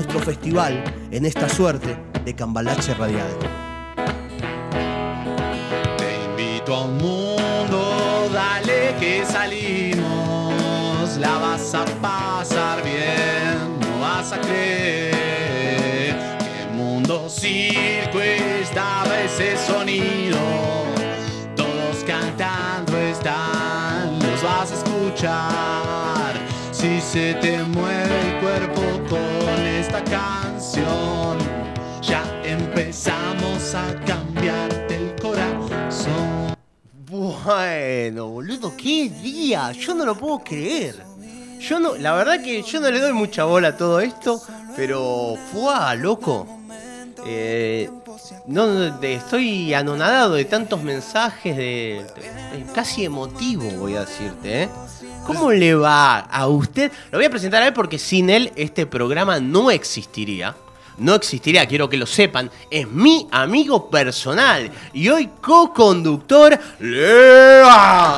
nuestro festival en esta suerte de cambalache radial. Te invito a un mundo, dale que salimos. La vas a pasar bien, no vas a creer que mundo circo estaba ese sonido. Todos cantando están, los vas a escuchar. Si se te mueve canción, ya empezamos a cambiarte el corazón. Bueno, boludo, qué día. Yo no lo puedo creer. Yo no, la verdad que yo no le doy mucha bola a todo esto, pero fue loco. Eh, no, no, estoy anonadado de tantos mensajes, de- de- casi emotivo, voy a decirte. ¿eh? ¿Cómo le va a usted? Lo voy a presentar a él porque sin él este programa no existiría. No existiría, quiero que lo sepan. Es mi amigo personal y hoy co-conductor Lea.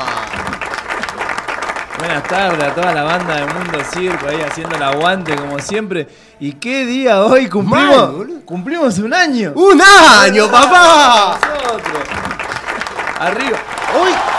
Buenas tardes a toda la banda de Mundo Circo ahí haciendo el aguante como siempre. ¿Y qué día hoy cumplimos? cumplimos un año. ¡Un año, papá! Nosotros. Arriba. ¡Uy!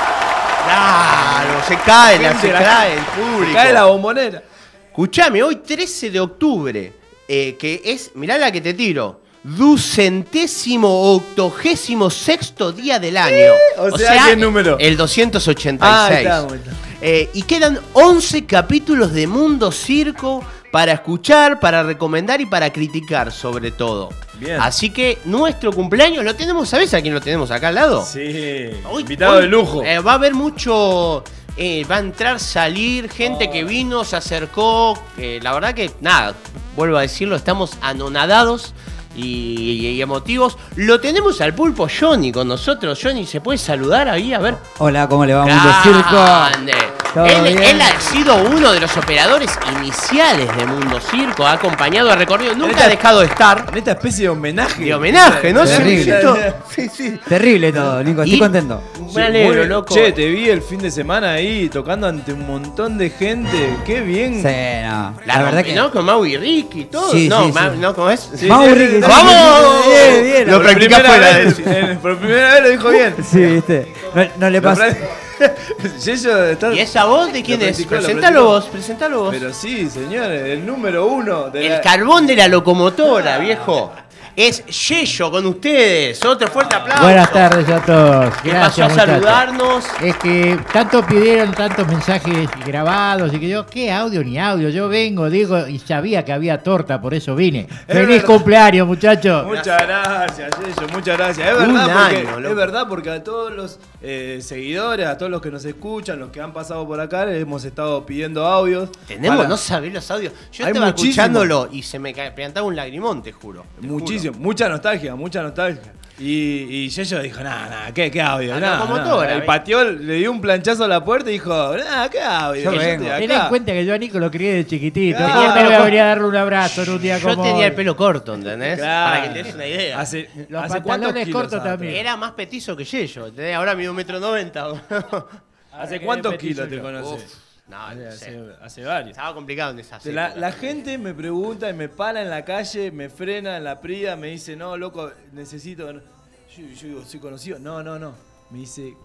Claro, se cae, la, se cae el público. Cae la bombonera. Escuchame, hoy 13 de octubre, eh, que es, mirá la que te tiro, ducentésimo octogésimo sexto día del año. o sea, ¿qué número? El 286. Ah, está, está. Eh, y quedan 11 capítulos de Mundo Circo para escuchar, para recomendar y para criticar sobre todo. Bien. Así que nuestro cumpleaños lo tenemos, ¿sabes a quién lo tenemos acá al lado? Sí. Hoy- Invitado hoy, de lujo. eh, va a haber mucho. eh, va a entrar, salir, gente que vino, se acercó. eh, la verdad que, nada, vuelvo a decirlo, estamos anonadados y, y emotivos. Lo tenemos al pulpo Johnny con nosotros. Johnny, ¿se puede saludar ahí? A ver. Hola, ¿cómo le va, Mundo Circo? Grande. ¿Todo Él, ha sido uno de los operadores iniciales de Mundo Circo, ha acompañado el recorrido, nunca Esta- ha dejado de estar. En esta especie de homenaje. De homenaje, ¿no? Terrible. Sí, sí. Terrible todo, Nico, estoy Y- contento. Me alegro, Muy- loco. Che, te vi el fin de semana ahí tocando ante un montón de gente. Qué bien. Sí, no. La, La, verdad que. ¿No? Con Mau y Ricky y todo. Sí, no, sí, Ma- sí. no, ¿cómo es? Sí, Mau y Ricky. ¡Vamos! Bien, bien. Lo primera fuera de vez, Por primera vez lo dijo bien. Sí, viste. No, no le pasa. ¿Y esa voz de quién es? Presentalo vos, presentalo vos. Pero sí, señores, el número uno de El la- carbón de la locomotora, viejo. Es Yello con ustedes. Otro fuerte aplauso. Buenas tardes a todos. Que Gracias, pasó a saludarnos. Es que tanto pidieron tantos mensajes grabados y que yo, ¿qué audio ni audio? Yo vengo, digo, y sabía que había torta, por eso vine. ¡Feliz verdad. cumpleaños, muchachos! Muchas gracias, Yello, muchas gracias. Es Un verdad, porque, año, loco. es verdad porque a todos los eh, seguidores, a todos los que nos escuchan, los que han pasado por acá, hemos estado pidiendo audios. Tenemos, Para- no sabés los audios. Yo Hay estaba muchísimo. escuchándolo y se me plantaba un lagrimón, te juro. te Muchísimo, mucha nostalgia, mucha nostalgia. Y, y Yello dijo, nada, nada, ¿qué, qué audio? La Nada, locomotora, nada". Y ¿ves? pateó, le dio un planchazo a la puerta y dijo, nada, ¿qué audio? Yo Yo vengo. estoy Ten acá". en cuenta que yo a Nico lo crié de chiquitito. Claro. ¿Quién me voy a venir a darle un abrazo en un día como Yo tenía hoy? el pelo corto, ¿entendés? Claro. Para que te des una idea. Hace, Los hace cuántos pantalones kilos cortos atrás? también. Era más petizo que Yello. ¿entendés? Ahora mido un metro noventa. ¿Hace cuántos kilos te yo. conoces? No, Hace, no hace- sé. hace varios. Estaba complicado en esa La, gente me pregunta y me para en la calle, me frena en la prida, me dice, no, loco, necesito... Yo, yo digo, soy conocido. No, no, no. Me dice,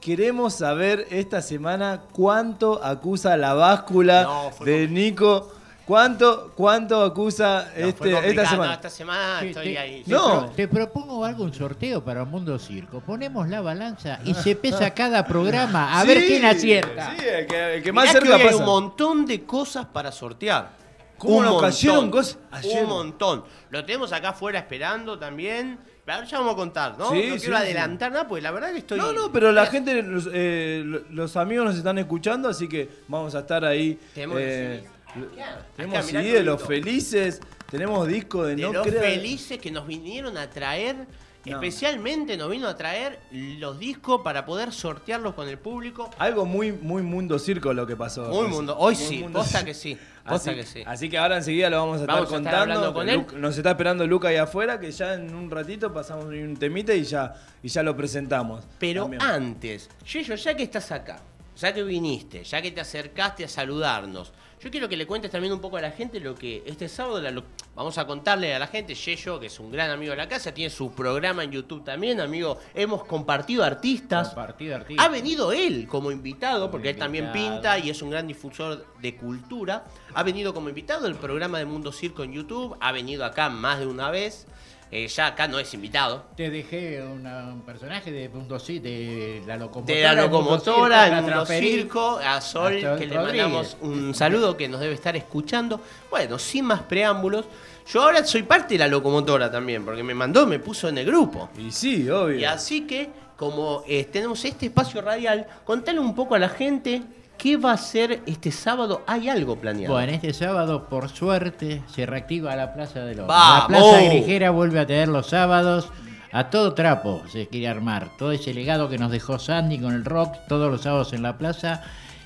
queremos saber esta semana cuánto acusa la báscula No, fue de Nico. ¿Cuánto, cuánto acusa No, este, esta semana? no, esta semana Te- estoy te- ahí. te No. Te propongo algo, un sorteo para Mundo Circo. Ponemos la balanza y se pesa cada programa a ver quién acierta. Sí, el que, el que más Mirá que cerca hay pasa. un montón de cosas para sortear. ¿Cómo Un nos montón, cosas? Ayer. Un montón. Lo tenemos acá afuera esperando también. Pero ya vamos a contar, ¿no? Sí, no quiero sí. adelantar nada, porque la verdad que estoy. No, no, pero la gente, los, eh, lo- los amigos nos están escuchando, así que vamos a estar ahí. Tenemos eh. Acá, tenemos acá, CD de los felices, tenemos disco de, de no los felices que nos vinieron a traer. No. Especialmente nos vino a traer los discos para poder sortearlos con el público. Algo muy, muy mundo circo lo que pasó. Muy mundo. Hoy Muy sí, mundo posta circo. que sí. Posta Así, que sí. así que ahora enseguida lo vamos a Vamos estar a contando. con él. Nos está esperando Luca ahí afuera, que ya en un ratito pasamos un temita y ya, y ya lo presentamos. Pero también. antes, Yeyo, ya que estás acá, ya que viniste, ya que te acercaste a saludarnos, yo quiero que le cuentes también un poco a la gente lo que este sábado la- lo- vamos a contarle a la gente. Yeyo, que es un gran amigo de la casa, tiene su programa en YouTube también, amigo. Hemos compartido artistas. Compartido artista. Ha venido él como invitado, porque él también pinta y es un gran difusor de cultura. Ha venido como invitado del programa de Mundo Circo en YouTube, ha venido acá más de una vez. Eh, ya acá no es invitado. Te dejé una- un personaje de Punto C, de la locomotora. De la locomotora, Circo, en la Mundo transferí. Circo, a Sol, que le mandamos un saludo que nos debe estar escuchando. Bueno, sin más preámbulos, yo ahora soy parte de la locomotora también, porque me mandó, me puso en el grupo. Y sí, obvio. Y así que, como eh, tenemos este espacio radial, contale un poco a la gente qué va a ser este sábado. ¿Hay algo planeado? Bueno, este sábado, por suerte, se reactiva la Plaza de. ¡Vamos! La Plaza Grijera vuelve a tener los sábados a todo trapo, se quiere armar. Todo ese legado que nos dejó Sandy con el rock, todos los sábados en la plaza.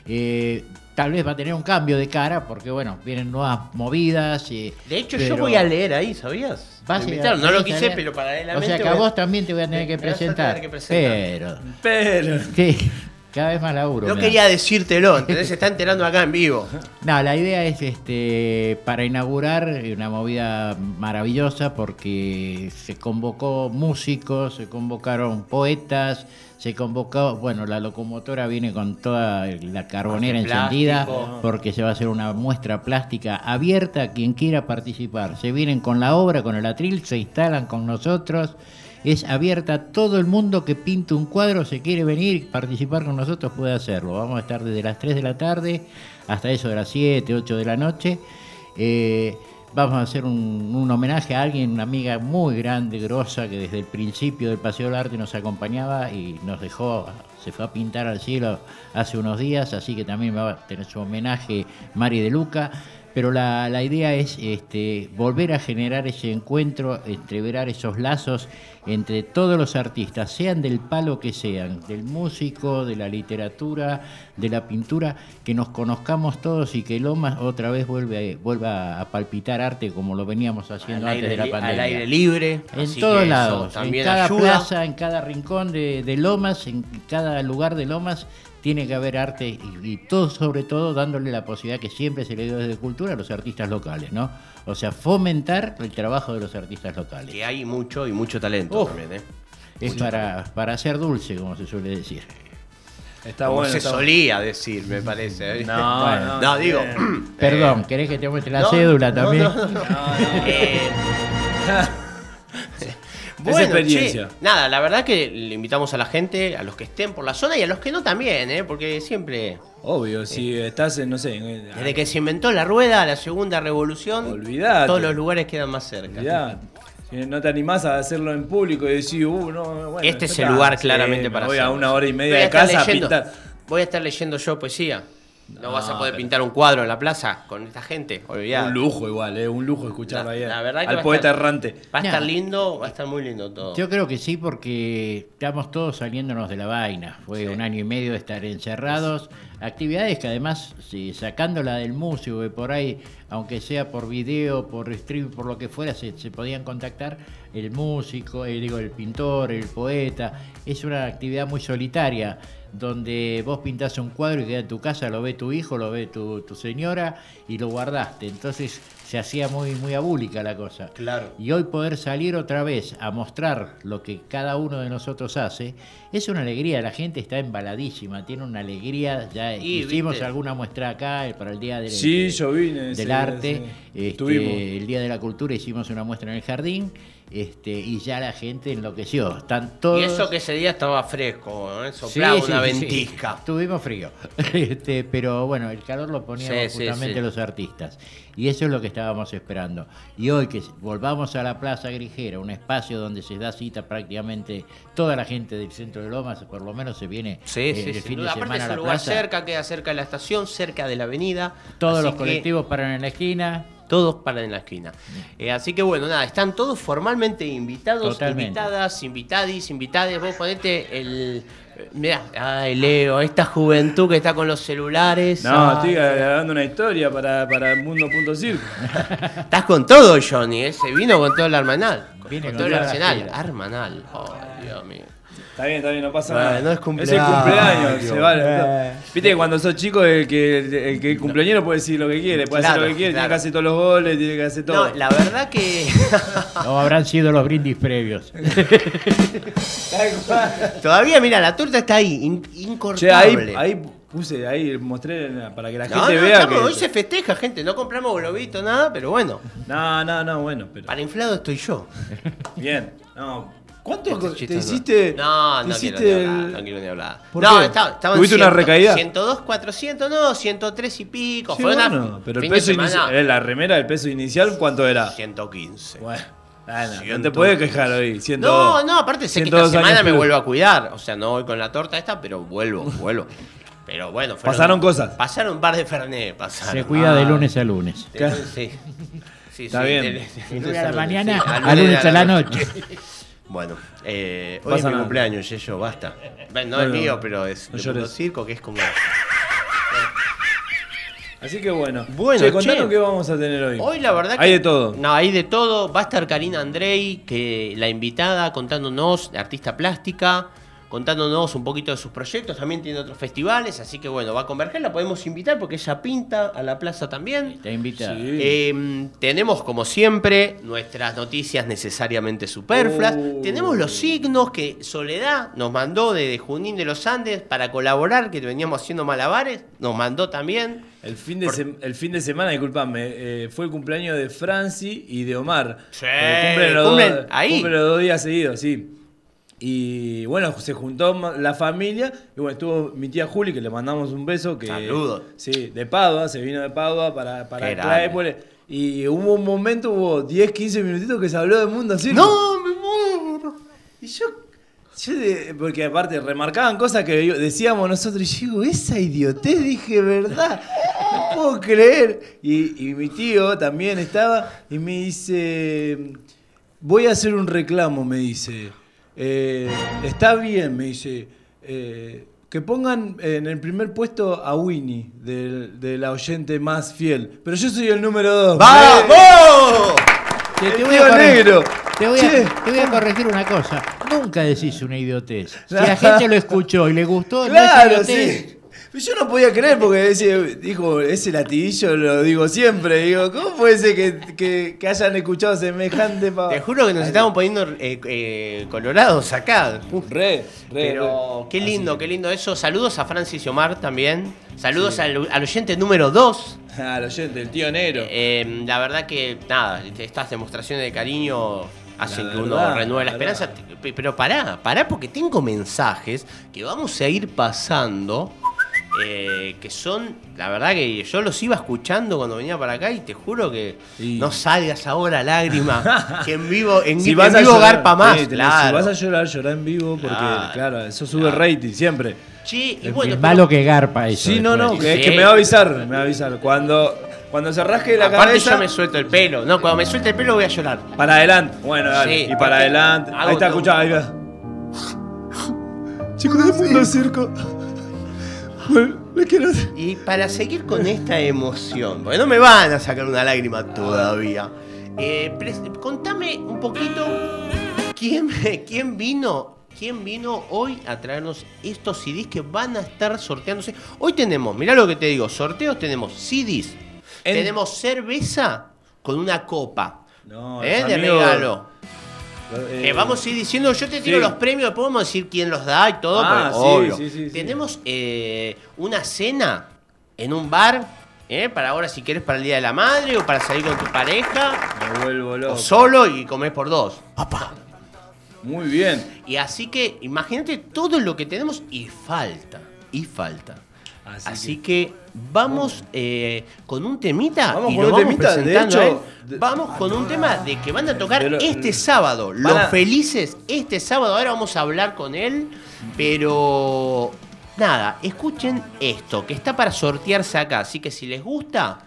eh, tal vez va a tener un cambio de cara, porque bueno, vienen nuevas movidas. eh, de hecho, yo voy a leer ahí, ¿sabías? Vas a- invitaron, no lo quise, pero O paralelamente. sea que a vos también te voy a tener que vas a presentar. tener que presentar. Pero, Pero. sí, cada vez más laburo. No quería decírtelo, entonces se está enterando acá en vivo. No, la idea es este para inaugurar una movida maravillosa porque se convocó músicos, se convocaron poetas, se convocó, bueno, la locomotora viene con toda la carbonera Hace encendida plástico. porque se va a hacer una muestra plástica abierta a quien quiera participar. Se vienen con la obra, con el atril, se instalan con nosotros. Es abierta a todo el mundo que pinte un cuadro, se quiere venir participar con nosotros, puede hacerlo. Vamos a estar desde las 3 de la tarde hasta eso de las 7, 8 de la noche. Eh, vamos a hacer un, un homenaje a alguien, una amiga muy grande, grosa, que desde el principio del Paseo del Arte nos acompañaba y nos dejó, se fue a pintar al cielo hace unos días, así que también va a tener su homenaje Mari de Luca. Pero la, la idea es este, volver a generar ese encuentro, entreverar esos lazos entre todos los artistas, sean del palo que sean, del músico, de la literatura, de la pintura, que nos conozcamos todos y que Lomas otra vez vuelve, vuelva a palpitar arte como lo veníamos haciendo Al antes aire, de la pandemia. al aire libre. En todos lados, en cada ayuda. plaza, en cada rincón de, de Lomas, en cada lugar de Lomas, tiene que haber arte y, y todo, sobre todo, dándole la posibilidad que siempre se le dio desde cultura a los artistas locales, ¿no? O sea, fomentar el trabajo de los artistas locales. Que hay mucho y mucho talento también, ¿eh? Es para, para hacer dulce, como se suele decir. Está Como bueno. se está solía decir, me parece. ¿eh? No, Bueno. no, No, digo. Perdón, ¿querés que te muestre la no, cédula no, también? no, no, no. Eh, Es experiencia. che, nada, la verdad que le invitamos a la gente, a los que estén por la zona y a los que no también, ¿eh? porque siempre, Obvio, si estás en, no sé, en- desde que se inventó la rueda, la segunda revolución, Olvidate. todos los lugares quedan más cerca. Si no te animás a hacerlo en público y decir, uh, no, bueno. Este es el lugar claramente me para Voy a hacerlo. una hora y Voy media a de casa leyendo- a pintar. Voy a estar leyendo yo poesía. No, vas a poder pero- pintar un cuadro en la plaza con esta gente, olvidate. Un lujo igual, eh, un lujo escucharlo ahí. la verdad que va al a poeta estar- errante. Va a estar lindo, va a estar muy lindo todo. Yo creo que sí, porque estamos todos saliéndonos de la vaina. Fue un año y medio de estar encerrados. Actividades que además, sí, sacándola del músico, que por ahí, aunque sea por video, por stream, por lo que fuera, se, se podían contactar el músico, eh, digo, el pintor, el poeta. Es una actividad muy solitaria donde vos pintás un cuadro y queda en tu casa, lo ve tu hijo, lo ve tu, tu señora y lo guardaste. Entonces se hacía muy, muy abúlica la cosa. Claro. Y hoy poder salir otra vez a mostrar lo que cada uno de nosotros hace, es una alegría. La gente está embaladísima, tiene una alegría. Ya Y, hicimos viste. alguna muestra acá eh, para el Día del, Sí, yo vine, del sí, Arte. sí. Este, el Día de la Cultura hicimos una muestra en el jardín este, y ya la gente enloqueció. Están todos... Y eso que ese día estaba fresco, ¿eh? Soplaba sí, una sí. ventisca. Tuvimos frío. Este, pero bueno, el calor lo sí, justamente los artistas. Y eso es lo que estábamos esperando. Y hoy que volvamos a la Plaza Grijera, un espacio donde se da cita prácticamente toda la gente del centro de Lomas, por lo menos se viene eh, sí, el fin de. Aparte semana es a un la lugar plaza. cerca, queda cerca de la estación, cerca de la avenida. Todos así los que colectivos paran en la esquina. Todos paran en la esquina. Eh, así que bueno, nada, están todos formalmente invitados, Totalmente. invitadas, invitadis, invitades. Vos ponete el. eh, Mirá, ay Leo, esta juventud que está con los celulares. No, Ay, estoy grabando una historia para, para el mundo.circo. Estás con todo, Johnny, ¿eh? Se vino con todo el armanal. Con, todo el arsenal. Armanal. Ay, Dios mío. Está bien, está bien, no pasa Bueno, nada. no es el cumpleaños. cumpleaños, se vale. Eh. Viste que cuando sos chico, el que el, el que el cumpleañero puede decir lo que quiere, puede hacer lo que quiere, tiene que hacer todos los goles, tiene que hacer todo. No, la verdad que. O habrán sido los brindis previos. Todavía, mira, la torta está ahí, in- incortable. Che, ahí, ahí puse, ahí mostré para que la No, gente no, vea estamos- que. hoy se festeja, gente. No compramos globito, nada, pero bueno. No, no, no, bueno, pero. Para inflado estoy yo. Bien. No. ¿Cuánto Este te no- hiciste? No, te no quiero hiciste ni hablar, el- no quiero ni hablar. ¿Por no, estaba, estaban ¿Tuviste una recaída? 102, 400, no, 103 y pico. Sí, Fue una bueno, pero el peso inicial, eh, la remera, el peso inicial, ¿cuánto era? 115. Bueno, bueno, no Ciento- te puedes quejar hoy. 102. No, no, aparte sé que esta 102 años semana me vuelvo a cuidar. O sea, no voy con la torta esta, pero vuelvo, vuelvo. Pero bueno, fueron- Pasaron cosas. Pasaron un par de Fernet, pasaron. Se cuida de Ah. lunes a lunes. De- Sí. Sí, Está sí, bien. de- de- De lunes a la lunes mañana sí, a lunes a la noche. Bueno, eh, hoy Pasa es mi nada. cumpleaños, Yeyo, basta. No Bueno, es mío, pero es no de llores. Mundo Circo, que es como... Así que bueno. Bueno, che, contanos che. qué vamos a tener hoy. Hoy la verdad que... Hay de todo. No, hay de todo. Va a estar Karina Andrei, que la invitada, contándonos, artista plástica, contándonos un poquito de sus proyectos. También tiene otros festivales, así que bueno, va a converger. La podemos invitar porque ella pinta a la plaza también. Te invita. Sí. Eh, tenemos, como siempre, nuestras noticias necesariamente superfluas. Oh. Tenemos los signos que Soledad nos mandó desde Junín de los Andes para colaborar, que veníamos haciendo malabares. Nos mandó también. El fin de, Por- el fin de semana, disculpame, eh, fue el cumpleaños de Franci y de Omar. Sí, cumplen los, cumplen dos, ahí. cumplen los dos días seguidos, sí. Y bueno, se juntó la familia. Y bueno, estuvo mi tía Juli, que le mandamos un beso. Que, Saludos. Sí, de Padua, se vino de Padua para, para. Épole. Y hubo un momento, hubo 10, 15 minutitos que se habló del mundo así. ¡No, me muero! Y yo, yo de- porque aparte remarcaban cosas que decíamos nosotros, y yo digo, esa idiotez, dije, ¿verdad? No puedo creer. Y, y mi tío también estaba y me dice, voy a hacer un reclamo, me dice. Eh, está bien, me dice. eh, que pongan en el primer puesto a Winnie, del- de, la oyente más fiel. Pero yo soy el número dos. ¡Vamos! Te, te voy a corregir- negro. Te voy, a, te voy a corregir una cosa. Nunca decís una idiotez. Si la gente lo escuchó y le gustó, no es Claro, idiotez. sí. Yo no podía creer porque decía, dijo, ese latiguillo lo digo siempre. Digo, ¿cómo puede ser que, que- que hayan escuchado semejante pa- Te juro que nos estamos poniendo eh, eh, colorados acá. Uf. Re, re. Pero re. qué lindo, Así qué lindo eso. Saludos a Francis y Omar también. Saludos al, al oyente número 2. que- Ah, el oyente, el tío negro. Eh, la verdad que, nada, estas demostraciones de cariño hacen La que uno renueve la la esperanza. Pero pará, pará porque tengo mensajes que vamos a ir pasando. Eh, que son, la verdad que yo los iba escuchando cuando venía para acá y te juro que no salgas ahora lágrima, que en vivo, en, Si en vas a vivo llorar, garpa más, sí, tenés- claro. Si vas a llorar, llorar en vivo porque, Claro. claro, eso sube rating siempre. Che, y Es bueno, malo que garpa eso. Sí, no, no, que, es Sí. que me va a avisar, me va a avisar. Cuando, cuando se rasque la Aparte cabeza, yo me suelto el pelo, no, cuando me suelte el pelo voy a llorar. para adelante. Bueno, dale. Sí, y para adelante. Ahí está, escuchá, ahí va. Chicos del mundo circo. Bueno, me quiero. Y para seguir con esta emoción, porque no me van a sacar una lágrima todavía, eh, contame un poquito quién, quién vino quién vino hoy a traernos estos CDs que van a estar sorteándose. Hoy tenemos, mirá lo que te digo, sorteos tenemos CDs, En- tenemos cerveza con una copa No, ¿eh? de amigos- regalo. Eh, Que vamos a ir diciendo, yo te tiro sí. los premios, podemos decir quién los da y todo, Ah, pero sí, obvio. sí, sí, sí. Tenemos eh, una cena en un bar, ¿eh? para ahora si quieres para el Día de la Madre o para salir con tu pareja, Me vuelvo loco. o solo y comer por dos. Muy bien. Y así que imagínate todo lo que tenemos y falta, y falta. Así Así, que, vamos eh, con un temita Vamos y con lo un vamos temita, de presentando a hecho, él. de- Vamos con un tema de que van a tocar Pero- este sábado. Los a- felices este sábado. Ahora vamos a hablar con él, pero nada, escuchen esto que está para sortearse acá. Así que si les gusta,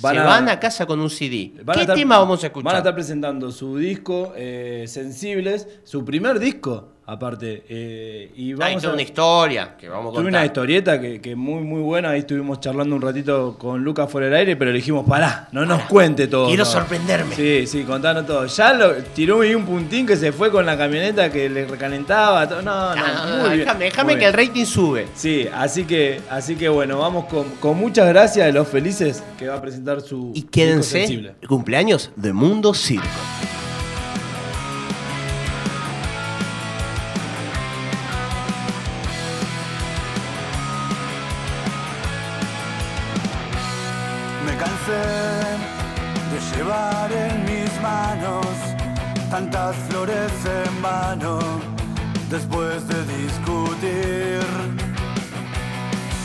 Van se a- van a casa con un CD. ¿Qué estar- tema vamos a escuchar? Van a estar presentando su disco, eh, Sensibles, su primer disco, aparte. eh, y Hay vamos toda a... una historia que vamos a Tuve contar. una historieta que, que muy muy buena, ahí estuvimos charlando un ratito con Lucas fuera del aire, pero le dijimos, pará, no nos cuente todo. Quiero no". sorprenderme. Sí, sí, contanos todo. Ya lo, tiró ahí un puntín que se fue con la camioneta que le recalentaba. todo. No, no, Ah, no, bien, déjame déjame muy que el rating sube. Sí, así que, así que bueno, vamos con, con muchas gracias de los felices que va a presentar su Y quédense, el cumpleaños de Mundo Circo. Después de discutir.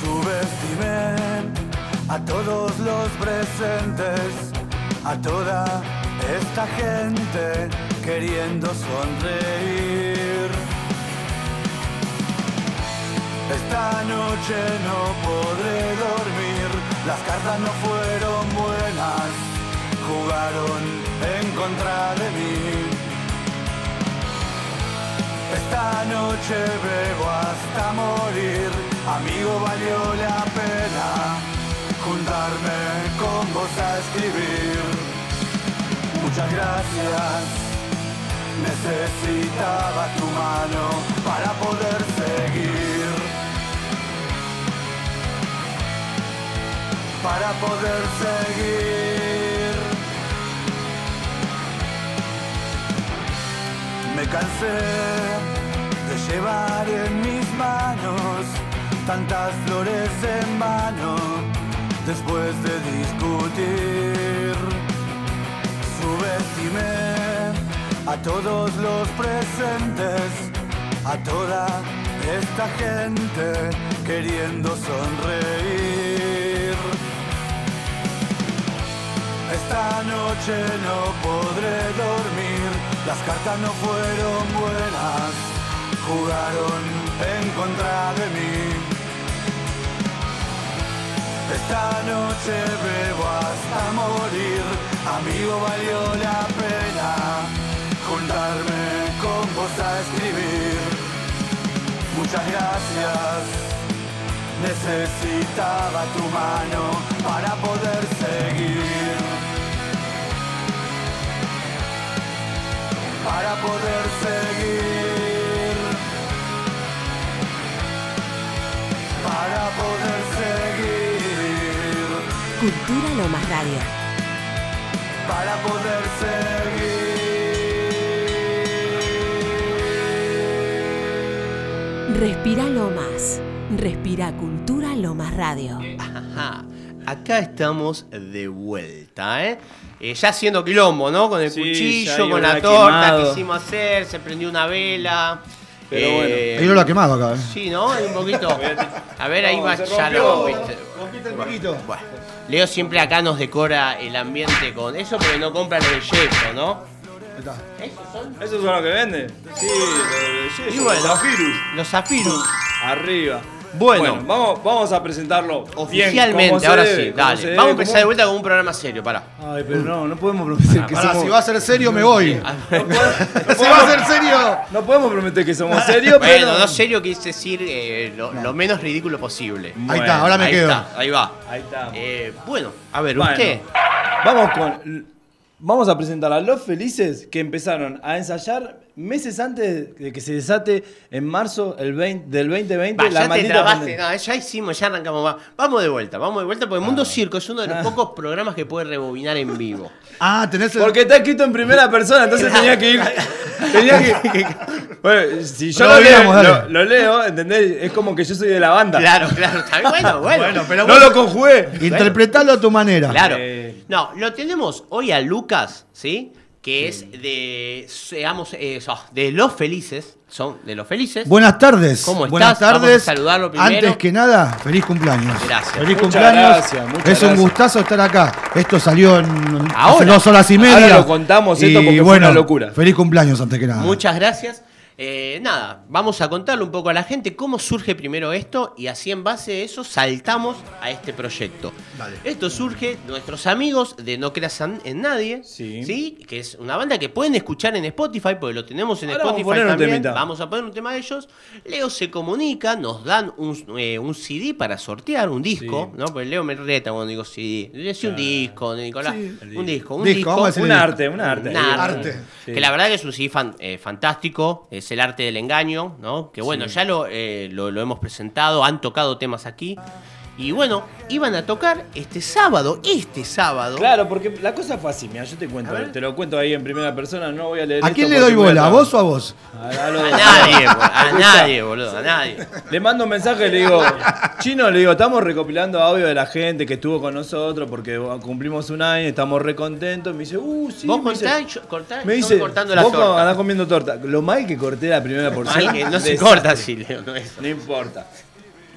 Subestimé a todos los presentes, a toda esta gente queriendo sonreír. Esta noche no podré dormir, las cartas no fueron buenas, jugaron en contra de mí. Esta noche bebo hasta morir, amigo valió la pena juntarme con vos a escribir. Muchas gracias. Necesitaba tu mano para poder seguir. Para poder seguir. Me cansé de llevar en mis manos tantas flores en vano después de discutir. Subestimé a todos los presentes, a toda esta gente queriendo sonreír. Esta noche no podré dormir, las cartas no fueron buenas, jugaron en contra de mí. Esta noche bebo hasta morir, amigo valió la pena juntarme con vos a escribir. Muchas gracias, necesitaba tu mano para poder seguir. Para poder seguir. Para poder seguir. Cultura Lomas Radio. para poder seguir. Respira Lomas. Respira Cultura Lomas Radio. Ajá. Acá estamos de vuelta, ¿eh? Eh, ya haciendo quilombo, ¿no? Con el Sí, cuchillo, con la torta quemado. que hicimos hacer, se prendió una vela. Pero bueno. Ahí no lo ha quemado acá, ¿eh? Sí, ¿no? Hay un poquito. A ver, ahí No, va, ya lo rompiste. Rompiste el piquito. Bueno, Leo siempre acá nos decora el ambiente con eso, pero no compran el yeso, ¿no? ¿Esos son? ¿Esos son los que venden? Sí, los Y bueno, los Zafirus. Los zafirus. Arriba. Bueno. vamos, vamos a presentarlo bien, Oficialmente, ahora debe, sí, dale. debe, Vamos a empezar de vuelta con un programa serio, pará. Ay, pero no, no podemos prometer que Pará, somos... si va a ser serio, me voy. Si va a ser serio. No podemos prometer que somos serios, pero... Bueno, no serio quise decir eh, lo, lo menos ridículo posible. Ahí está, ahora me ahí quedo. está, ahí va. Ahí está. Eh, bueno, a ver, Bueno, usted. Vamos con Vamos a presentar a Los Felices que empezaron a ensayar meses antes de que se desate en marzo el 20 del 2020 Va, la ya te trabaste, no, ya hicimos, ya arrancamos. va- Vamos de vuelta, vamos de vuelta, porque Mundo Circo es uno de los pocos programas que puede rebobinar en vivo. Ah, tenés el. Porque está escrito en primera persona, entonces tenía que ir. Tenía que. bueno, si yo lo, leo, lo- lo leo, ¿entendés? Es como que yo soy de la banda. Claro, claro, está bien, bueno, bueno. Bueno, pero No vos lo conjugué. interpretalo a tu manera. Claro. Eh. No, lo tenemos hoy a Lucas, ¿sí? Que es de, seamos, eh, so- de Los Felices, son de Los Felices. Buenas tardes. ¿Cómo estás? Buenas Vamos a tardes. saludarlo primero. Antes que nada, feliz cumpleaños. Gracias. Feliz Muchas cumpleaños. gracias, muchas es un gustazo estar acá. Esto salió en hace Ahora. dos horas y media. Ahora lo contamos esto Y porque fue bueno, una locura. Feliz cumpleaños antes que nada. Muchas gracias. Eh, nada, vamos a contarle un poco a la gente cómo surge primero esto y así en base a eso saltamos a este proyecto. Esto surge nuestros amigos de No Creas en Nadie, Sí. que es una banda que pueden escuchar en Spotify, porque lo tenemos en Ahora vamos Spotify un también. Vamos a poner un tema de ellos. Leo se comunica, nos dan un, eh, un CD para sortear, un disco, ¿no? Porque Leo me reta cuando digo CD. Yo decía un disco, Nicolás. Un disco, un Disco, vamos Un arte, un arte. Un arte. Arte. Sí. Que la verdad que es un CD fan- eh, fantástico, es el arte del engaño, ¿no? Que bueno, ya lo, eh, lo, lo hemos presentado, han tocado temas aquí. Y bueno, iban a tocar este sábado, este sábado. Claro, porque la cosa fue así, mira, yo te cuento, te lo cuento ahí en primera persona, no voy a leer ¿A esto quién le doy voy bola? ¿A vos o a vos? A, a A nadie, a nadie, boludo, a nadie. Le mando un mensaje y le digo, Chino, le digo, estamos recopilando audio de la gente que estuvo con nosotros porque cumplimos un año, estamos re contentos. Me dice, uh, sí. Vos me dice- contá, y yo, cortá, me yo dice, cortando la vos torta. andás comiendo torta. Lo mal que corté la primera porción. Mal que no se corta así, Leo, no es. No importa.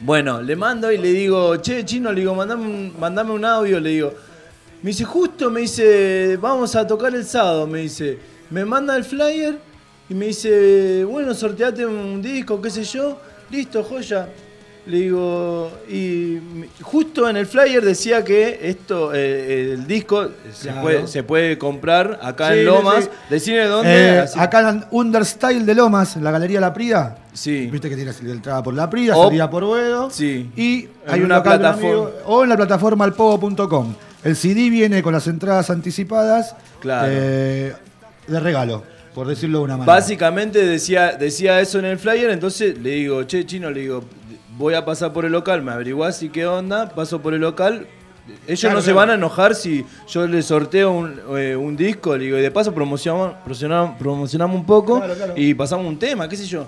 Bueno, le mando y le digo, che, chino, le digo, mandame un, mandame un audio, le digo. Me dice, justo, me dice, vamos a tocar el sábado, me dice. Me manda el flyer y me dice, bueno, sorteate un disco, qué sé yo. Listo, joya. Le digo, y justo en el flyer decía que esto, eh, el disco se, Claro. puede, se puede comprar acá Sí, en Lomas. sí. Decime dónde. Eh, acá en Understyle de Lomas, en la Galería La Prida. Sí. Viste que tiene entrada por La Prida, O- salida por Boedo. Sí. Y En hay un una local plataforma. amigo- o en la plataforma alpogo.com. El CD viene con las entradas anticipadas Claro. eh, de regalo, por decirlo de una manera. Básicamente decía, decía eso en el flyer, entonces le digo, che, chino, le digo, voy a pasar por el local, me averiguás si qué onda, paso por el local. Ellos Claro, no se van a enojar si yo les sorteo un, eh, un disco, le digo, y de paso promocionamos, promocionamos, promocionamos un poco Claro, claro. y pasamos un tema, qué sé yo.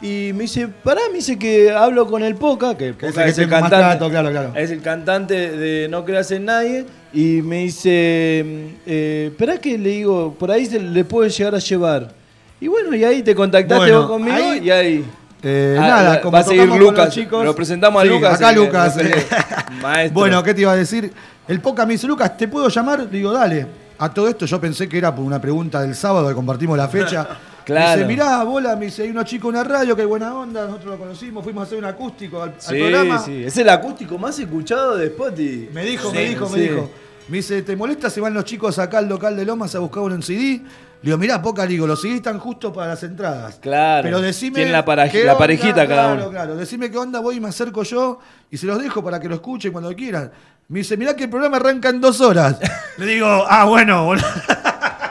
Y me dice, pará, me dice que hablo con el Poca, que, es Poca el es el cantante. trato, claro, claro. Es el cantante de No Creas en Nadie. Y me dice, eh, esperá que le digo, por ahí se le puede llegar a llevar. Y bueno, y ahí te contactaste Bueno, vos conmigo ahí- y ahí. Eh, Ah, nada, como va a seguir Lucas. los chicos- Lo presentamos a Sí, Lucas. Acá el- Lucas. eh. Maestro. Bueno, ¿qué te iba a decir? El Poca me dice, Lucas, ¿te puedo llamar? Le digo, dale. A todo esto yo pensé que era por una pregunta del sábado que compartimos la fecha. Claro. Me dice, mirá, bola, me dice, hay unos chicos en una radio, qué buena onda, nosotros lo conocimos, fuimos a hacer un acústico al, al Sí, programa. sí. Es el acústico más escuchado de Spotify. Me dijo, Sí, me dijo, me dijo. Me dice, ¿te molesta si van los chicos acá al local de Lomas a buscar un CD? Le digo, mirá, poca, digo, los CD están justo para las entradas. Claro. Pero decime. Tienen la qué la onda, parejita cada claro, uno. Claro, decime qué onda, voy y me acerco yo y se los dejo para que lo escuchen cuando quieran. Me dice, mirá que el programa arranca en dos horas. Le digo, ah, bueno, boludo.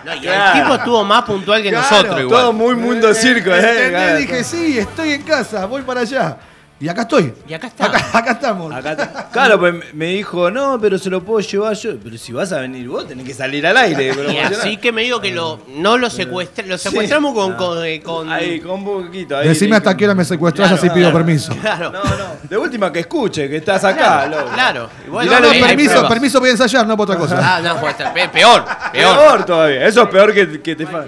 No, y el tipo estuvo más puntual que Claro, nosotros igual. Todo muy mundo circo, ¿eh? Claro. Dije, sí, estoy en casa, voy para allá. Y acá estoy. Y acá está. Acá, acá estamos. Acá está. Claro, pues me dijo, no, pero se lo puedo llevar yo. Pero si vas a venir vos, tenés que salir al aire. Y así que me digo que lo, no lo, secuestra, lo secuestramos con, con, eh, con- Ahí, con un poquito. Ahí, Decime hasta qué hora me secuestrás, Claro, así pido claro. permiso. Claro. No, no. De última que escuche, que estás acá. Claro, loco. claro. Mirá no, no, permiso, permiso para ensayar, no para otra cosa. Ah, no, pues, peor, peor. Peor todavía. Eso es peor que, que te fa-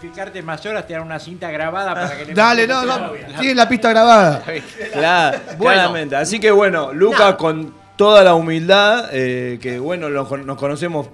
Justificarte más horas, te dan una cinta grabada para que le Dale, no, no. Tiene la pista grabada. Claro, Bueno. claramente. Así que bueno, Lucas Nada. con toda la humildad, eh, que bueno, lo- nos conocemos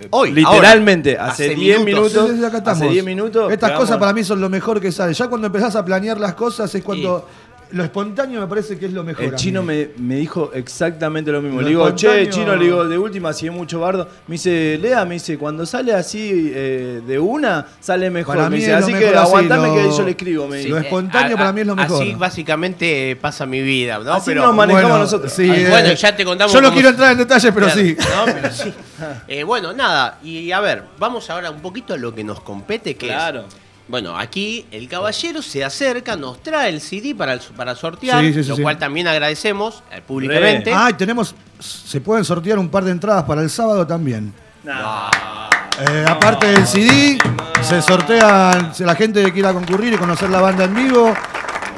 eh, Hoy, literalmente ahora, hace hace 10 minutos. minutos. Sí, sí, acá estamos. hace 10 minutos. Estas cosas para mí son lo mejor que sale. Ya cuando empezás a planear las cosas es cuando lo espontáneo me parece que es lo mejor. El chino me, me dijo exactamente lo mismo. Lo le digo, che, espontáneo- chino, le digo, de última, si es mucho bardo. Me dice, Lea, me dice, cuando sale así eh, de una, sale mejor. Para me mí dice, es lo así que mejor así, aguantame lo- que yo le escribo. Me Sí. dice. Lo espontáneo para mí es lo mejor. Así básicamente pasa mi vida, ¿no? Así nos manejamos nosotros. Sí, Ah, eh, bueno, ya te contamos Yo no cómo- quiero entrar en detalles, pero Claro, sí. ¿no? Pero sí. Eh, bueno, nada, y a ver, vamos ahora un poquito a lo que nos compete, que Claro. es... Bueno, aquí el caballero se acerca, nos trae el CD para, el- para sortear, Sí, sí, sí, lo sí. cual también agradecemos eh, públicamente. Ah, y tenemos. Se pueden sortear un par de entradas para el sábado también. Eh, aparte del CD, se sortean la gente que quiera concurrir y conocer la banda en vivo.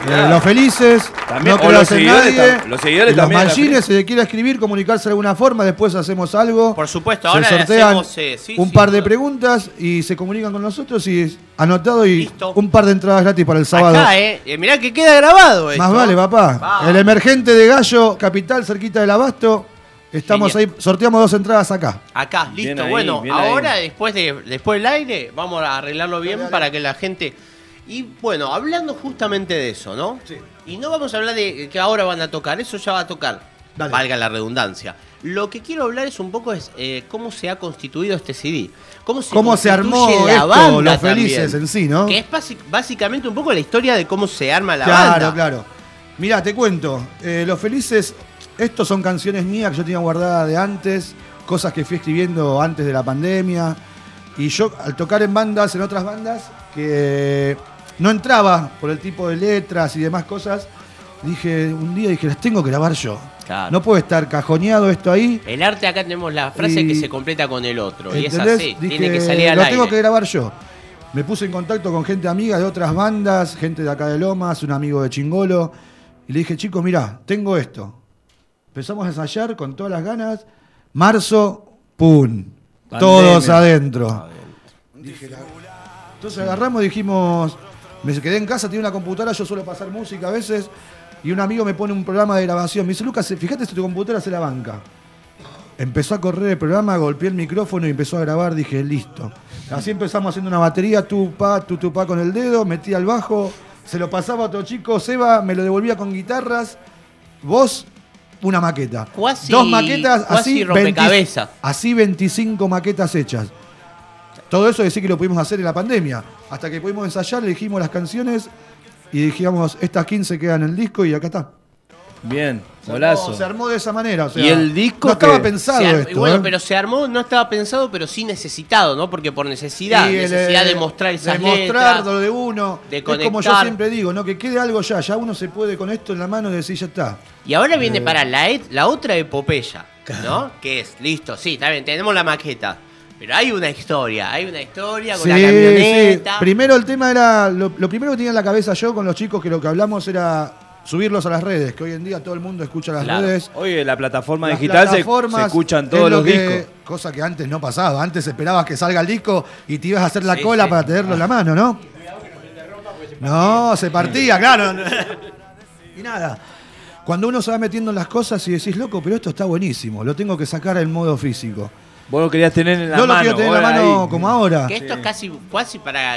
Eh, los felices, También- no creas los seguidores nadie. tam- los seguidores y los también, la mallines, si le quiere escribir, comunicarse de alguna forma, después hacemos algo. Por supuesto, se ahora le sortean hacemos, eh, sí, un par de preguntas y se comunican con nosotros y es anotado y Listo. un par de entradas gratis para el sábado. Acá, eh, eh, mirá que queda grabado esto. Más vale, papá. Vamos. El emergente de Gallo, capital, cerquita del Abasto. Estamos Genial. ahí, sorteamos dos entradas acá. Acá, listo. bueno, ahora ahí. después de después del aire vamos a arreglarlo bien para que la gente y bueno, hablando justamente de eso, ¿no? Sí. Y no vamos a hablar de que ahora van a tocar, eso ya va a tocar. Dale. Valga la redundancia. Lo que quiero hablar es un poco es eh, cómo se ha constituido este CD. Cómo se, ¿Cómo se armó la esto, banda Los Felices también. en sí, no? Que es básicamente un poco la historia de cómo se arma la claro, banda. claro. Mirá, te cuento. eh, Los Felices, estos son canciones mías que yo tenía guardadas de antes, cosas que fui escribiendo antes de la pandemia. Y yo, al tocar en bandas, en otras bandas, que no entraba por el tipo de letras y demás cosas, dije, un día dije, las tengo que grabar yo. Claro. No puede estar cajoneado esto ahí. El arte acá tenemos la frase Y- que se completa con el otro. Y es así, Dije, tiene que salir al lo aire. tengo que grabar yo. Me puse en contacto con gente amiga de otras bandas, gente de acá de Lomas, un amigo de Chingolo. Y le dije, chicos, mirá, tengo esto. Empezamos a ensayar con todas las ganas. Marzo, ¡pum! Pandemia. Todos adentro. Dije, la- Entonces agarramos y dijimos, me quedé en casa, tenía una computadora, yo suelo pasar música a veces. Y un amigo me pone un programa de grabación. Me dice, Lucas, fíjate si tu computadora se la banca. Empezó a correr el programa, golpeé el micrófono y empezó a grabar. Dije, listo. Así empezamos haciendo una batería, tu pa, tu tu pa con el dedo, metía al bajo, se lo pasaba a otro chico, Seba, me lo devolvía con guitarras, vos, una maqueta. Cuasi- Dos maquetas, así, rompecabezas. 20 así 25 maquetas hechas. Todo eso decir que lo pudimos hacer en la pandemia. Hasta que pudimos ensayar, elegimos las canciones y dijimos, estas 15 quedan en el disco y acá está. Bien, Se golazo. armó, se armó de esa manera. o sea, ¿Y el disco No estaba que- pensado esto. bueno, ¿eh? pero se armó, no estaba pensado, pero sí necesitado, ¿no? Porque por necesidad, el, necesidad eh, de mostrar esas demostrar letras. lo de uno. de es como yo conectar. siempre digo, ¿no? Que quede algo ya. Ya uno se puede con esto en la mano decir, ya está. Y ahora viene Eh. para la, et- la otra epopeya, ¿no? Que es, listo, sí, está bien, tenemos la maqueta. Pero hay una historia, hay una historia con Sí, la sí. camioneta. Primero el tema era. Lo, lo primero que tenía en la cabeza yo con los chicos, que lo que hablamos era subirlos a las redes, que hoy en día todo el mundo escucha las Claro. redes. Oye, la plataforma Las digital se, escuchan es todos lo los que- discos. Cosa que antes no pasaba. Antes esperabas que salga el disco y te ibas a hacer la Sí, cola sí. para tenerlo en la mano, ¿no? No, se partía, claro. Y nada. Cuando uno se va metiendo en las cosas y decís, loco, pero esto está buenísimo, lo tengo que sacar en modo físico. Vos lo querías tener en la no mano. lo quiero tener en la mano ahí. como ahora. Que esto es casi, casi para,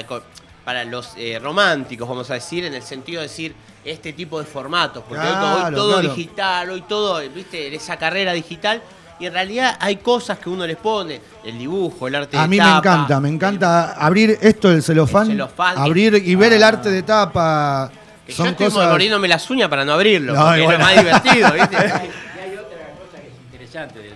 para los eh, románticos, vamos a decir, en el sentido de decir este tipo de formatos. Porque hoy- todo claro. digital, hoy todo, viste, esa carrera digital. Y en realidad hay cosas que uno les pone, el dibujo, el arte A de mí me tapa, encanta, me encanta abrir esto del celofán, El celofán. abrir y ver el arte de tapa. Que Son yo estoy cosas. mordiéndome las uñas para no abrirlo, No, porque es lo más divertido, ¿viste? Y hay otra cosa que es interesante del.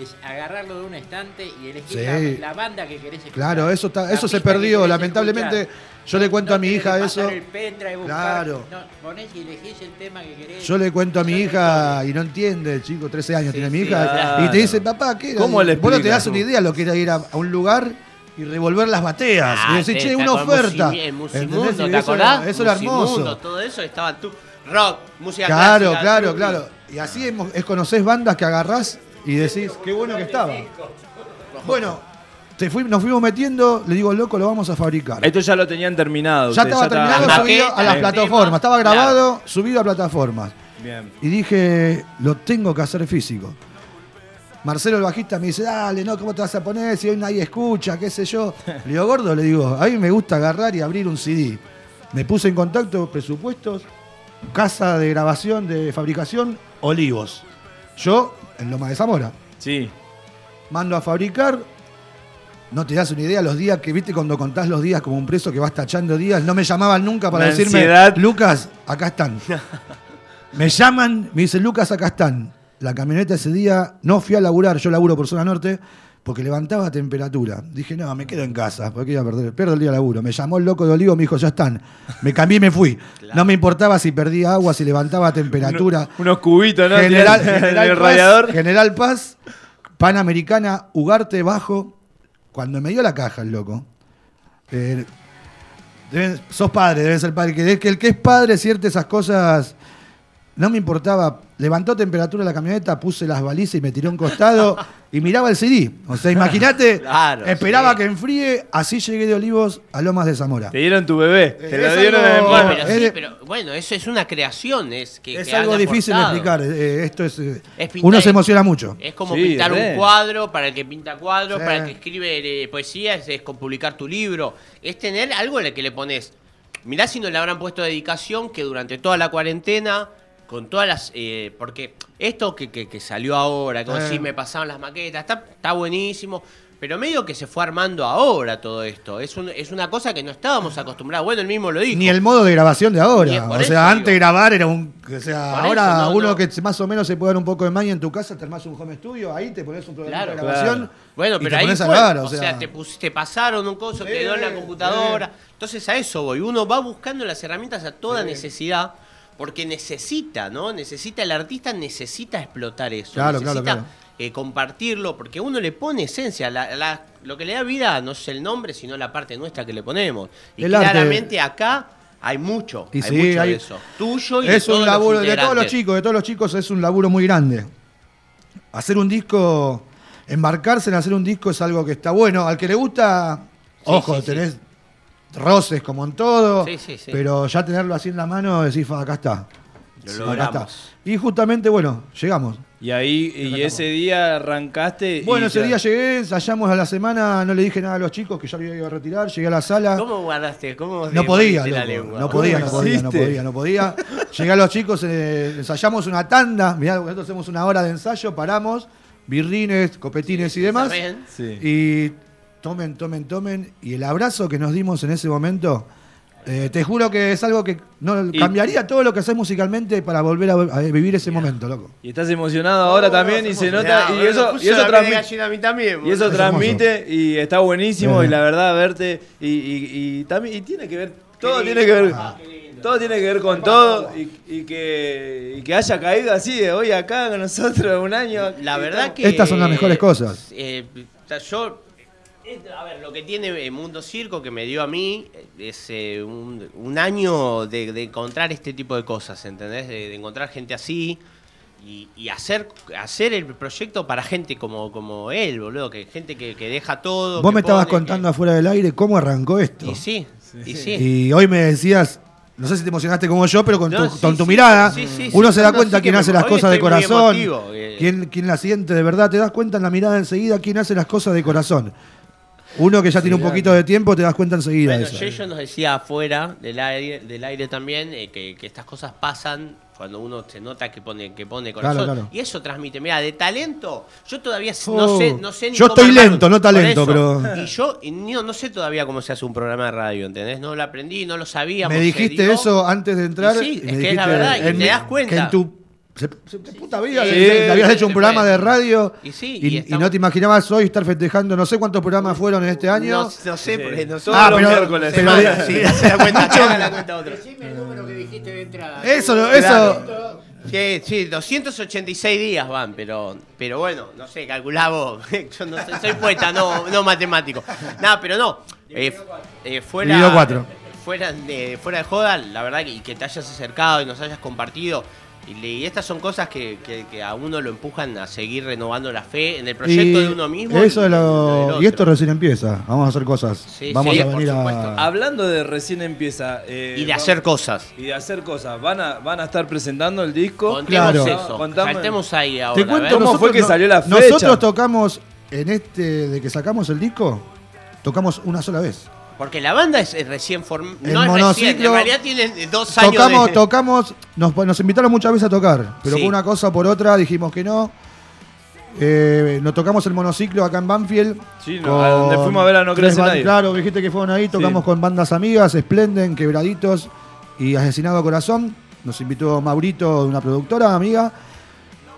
Es agarrarlo de un estante y elegir Sí. la, la banda que querés escuchar. Claro, eso está, eso se perdió, lamentablemente. escuchar. Yo le cuento No a mi hija eso. pasar el pendrive, buscar- Claro. No, ponés y elegís el tema que querés. Yo le cuento a mi hija y no entiende, chico, 13 años tiene mi sí, hija, claro. y te dice, papá, ¿qué? ¿Cómo le Vos no te das una idea lo que era ir a, a un lugar y revolver las bateas. Ah, y decir, che, una oferta. ¿Entendés? Musimundo, ¿te eso acordás? era- Eso era hermoso. todo eso estaba tú. Rock, música Claro, clásica. claro, tú. claro. Y así es conocés bandas que agarrás y decís, qué bueno que estaba. Bueno, te fui- nos fuimos metiendo, le digo, loco, lo vamos a fabricar. Esto ya lo tenían terminado. Ya estaba terminado, subido a las plataformas. Estaba grabado, subido a plataformas. Bien. Y dije, lo tengo que hacer físico. Marcelo el bajista me dice, dale, no, ¿cómo te vas a poner? Si hoy nadie escucha, qué sé yo. Le digo, gordo, le digo, a mí me gusta agarrar y abrir un CD. Me puse en contacto, presupuestos, casa de grabación, de fabricación, Olivos. Yo, en Loma de Zamora. Sí. Mando a fabricar. No te das una idea los días que, viste, cuando contás los días como un preso que vas tachando días, no me llamaban nunca para Una decirme, ansiedad. Lucas, acá están. me llaman, me dicen, Lucas, acá están. La camioneta ese día, no fui a laburar, yo laburo por zona norte, porque levantaba temperatura. Dije, no, me quedo en casa, porque iba a perder, pierdo el día de laburo. Me llamó el loco de Olivo, me dijo, ya están. Me cambié y me fui. No me importaba si perdía agua, si levantaba temperatura. Unos cubitos, ¿no? General, En General el Paz, radiador. General Paz, Panamericana, Ugarte bajo. Cuando me dio la caja el loco. eh, deben- sos padre, debe ser padre. Que, que el que es padre, cierta esas cosas. No me importaba. Levantó temperatura la camioneta, puse las balizas y me tiró a un costado y miraba el CD. O sea, imagínate, Claro, esperaba sí. que enfríe. Así llegué de Olivos a Lomas de Zamora. Te dieron tu bebé. Te lo Es dieron algo- mano. pero sí, de- pero bueno, eso es una creación. Es, que, Es que algo difícil de explicar. eh, esto es. eh, Es pintar- uno se emociona mucho. Es como Sí, pintar un cuadro para el que pinta cuadros, Sí. para el que escribe eh, poesía, es, es con publicar tu libro. Es tener algo en el que le pones. Mirá si no le habrán puesto dedicación que durante toda la cuarentena, con todas las. eh, porque esto que, que- que salió ahora, como Eh. si me pasaron las maquetas, está, está buenísimo. Pero medio que se fue armando ahora todo esto. Es, un- es una cosa que no estábamos acostumbrados. Bueno, él mismo lo dijo. Ni el modo de grabación de ahora. O sea, digo. antes grabar era un. O sea, Por ahora no, uno no. que más o menos se puede dar un poco de maña en tu casa, te armás un home studio, ahí te pones un programa Claro, de grabación. claro. Bueno, y pero te ahí pones a fue. grabar, o, sea, te, pus- te pasaron un coso, Sí, quedó en la computadora. Entonces a eso voy. Uno va buscando las herramientas a toda necesidad porque necesita, ¿no? Necesita, el artista necesita explotar eso. Claro, claro, necesita claro. eh, compartirlo porque uno le pone esencia. La- la- lo que le da vida no es el nombre, sino la parte nuestra que le ponemos. Y El arte. claramente acá hay mucho. Y hay sí, mucho hay- de eso. Tuyo y de Es todos un los laburo, de todos los chicos, de todos los chicos, es un laburo muy grande. Hacer un disco, embarcarse en hacer un disco es algo que está bueno. Al que le gusta, Sí, ojo, sí. tenés roces como en todo, Sí, sí, sí. pero ya tenerlo así en la mano, decís, "Fa, acá está. Lo acá está. Y justamente, bueno, llegamos. Y ahí, y ese día arrancaste. y Bueno, ese ya- día llegué, ensayamos a la semana, no le dije nada a los chicos que ya había ido a retirar, llegué a la sala. ¿Cómo guardaste? ¿Cómo No podía, mordiste la loco, lengua? no podía, no ¿Cómo podía, no hiciste? podía, no podía. Llegué a los chicos, eh, ensayamos una tanda, mirá, nosotros hacemos una hora de ensayo, paramos, birrines, copetines y demás. ¿Está bien? Sí. Y tomen, tomen, tomen. Y el abrazo que nos dimos en ese momento, eh, te juro que es algo que no, Y- cambiaría todo lo que hacemos musicalmente para volver a, a vivir ese momento, loco. Y estás emocionado ahora también y se nota. Y eso, y transmite. gallina a mí también, Y eso transmite y está buenísimo y la verdad verte y, y- y también y tiene que ver todo tiene que ver todo tiene que ver con todo y, y que, y que haya caído así de hoy acá con nosotros un año La verdad que. Estas son las mejores cosas. eh, yo. A ver, lo que tiene eh, Mundo Circo que me dio a mí eh, es eh, un, un año de, de encontrar este tipo de cosas, ¿entendés? De, de encontrar gente así y, y hacer, hacer el proyecto para gente como, como él, boludo. Que gente que, que deja todo. Vos me estabas pone, contando afuera del aire cómo arrancó esto. Y sí, y sí. Y hoy me decías, no sé si te emocionaste como yo, pero con No, tu, sí, con tu sí, mirada, sí, sí, uno sí. se da No, cuenta quién me- hace las hoy cosas de corazón, emotivo, quién, quién la siente de verdad, te das cuenta en la mirada enseguida quién hace las cosas de corazón. Uno que ya tiene un poquito de tiempo, te das cuenta enseguida de Bueno, eso. Yello nos decía afuera del aire, del aire también eh, que, que estas cosas pasan cuando uno se nota que pone, que pone corazón. Claro, claro. Y eso transmite. Mira, de talento, yo todavía s- Oh, no sé, no sé ni yo cómo estoy lento, no talento, eso. pero- Y yo y no, no sé todavía cómo se hace un programa de radio, ¿entendés? No lo aprendí, no lo sabíamos. Me dijiste eso antes de entrar. Y sí, es que es la verdad, y en- te das cuenta. Que en tu se- se- puta vida Sí, te- te habías hecho un se programa puede. de radio Y sí, y, y y estamos- no te imaginabas hoy estar festejando no sé cuántos programas fueron en este año. No, no sé, porque no sé. Todos Ah, los pero- miércoles. pero- Semana, sí, hace la cuenta, haga la cuenta otro. Decime el número que dijiste de entrada. Eso, eso. Sí, sí, 286 días van, pero, pero bueno, no sé, calculá vos. Yo no sé, soy poeta, no, no matemático. Nada, pero no. eh, eh, fuera. Fuera de, fuera de joda, la verdad que, y que te hayas acercado y nos hayas compartido. Y, estas son cosas que, que- que a uno lo empujan a seguir renovando la fe en el proyecto Y de uno mismo. Eso y lo- del y esto recién empieza. Vamos a hacer cosas. Sí, Vamos sí, a por venir supuesto. a. Hablando de recién empieza. eh, Y de vamos- hacer cosas. Y de hacer cosas. ¿Van a, van a estar presentando el disco? Contemos Claro. eso. Contame. Saltemos ahí ahora. Te cuento, ¿Cómo fue que no- salió la fecha? Nosotros tocamos en este de que sacamos el disco, tocamos una sola vez. Porque la banda es recién formada. El No es recién, monociclo, en realidad tienen eh, dos años Tocamos, de... tocamos, nos, nos invitaron muchas veces a tocar, pero Sí. por una cosa o por otra dijimos que no. Eh, nos tocamos el monociclo acá en Banfield. Sí, no, a donde fuimos a ver a No Crece Nadie. Claro, dijiste que fueron ahí, tocamos con bandas amigas, Splenden, Quebraditos y Asesinado Corazón. Nos invitó Maurito, una productora amiga.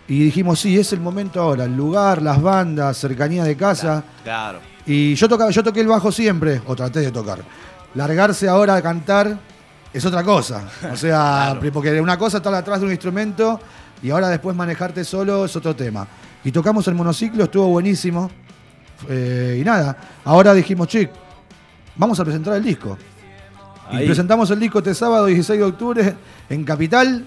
Y dijimos, sí, es el momento ahora, el lugar, las bandas, cercanía de casa. Claro. Y yo, tocaba, yo toqué el bajo siempre, o traté de tocar. Largarse ahora a cantar es otra cosa. O sea, porque una cosa estar atrás de un instrumento y ahora después manejarte solo es otro tema. Y tocamos el monociclo, estuvo buenísimo. Eh, y nada, ahora dijimos, che, vamos a presentar el disco. Y presentamos el disco este sábado 16 de octubre en Capital.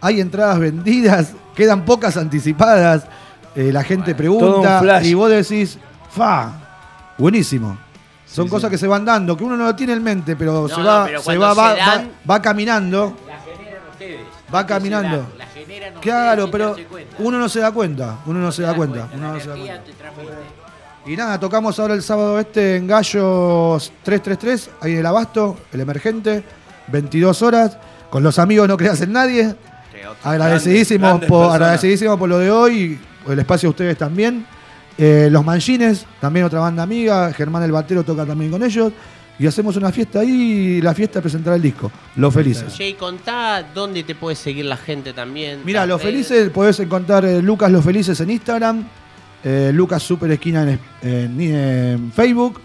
Hay entradas vendidas, quedan pocas anticipadas. eh, la gente pregunta y vos decís, fa, buenísimo. Son Sí, cosas sí. que se van dando, que uno no lo tiene en mente, pero No, se no, va, pero se va, va, dan- va- va caminando. La generan ustedes. Va caminando. La, la generan Claro, pero uno no se da cuenta. Uno no se da cuenta. La Uno no se da energía cuenta. te transmite. Y nada, tocamos ahora el sábado este en Gallos 333, ahí en el Abasto, el emergente, 22 horas, con los amigos No Creas en Nadie. Agradecidísimos, por, personas. agradecidísimos por lo de hoy, el espacio a ustedes también. Eh, los Manchines, también otra banda amiga, Germán el Batero toca también con ellos. Y hacemos una fiesta ahí y la fiesta presentará el disco, Los Felices. Che, y contá dónde te puede seguir la gente también. Mira, Los redes. Felices podés encontrar eh, Lucas Los Felices en Instagram, eh, Lucas Super Esquina en, en- en Facebook.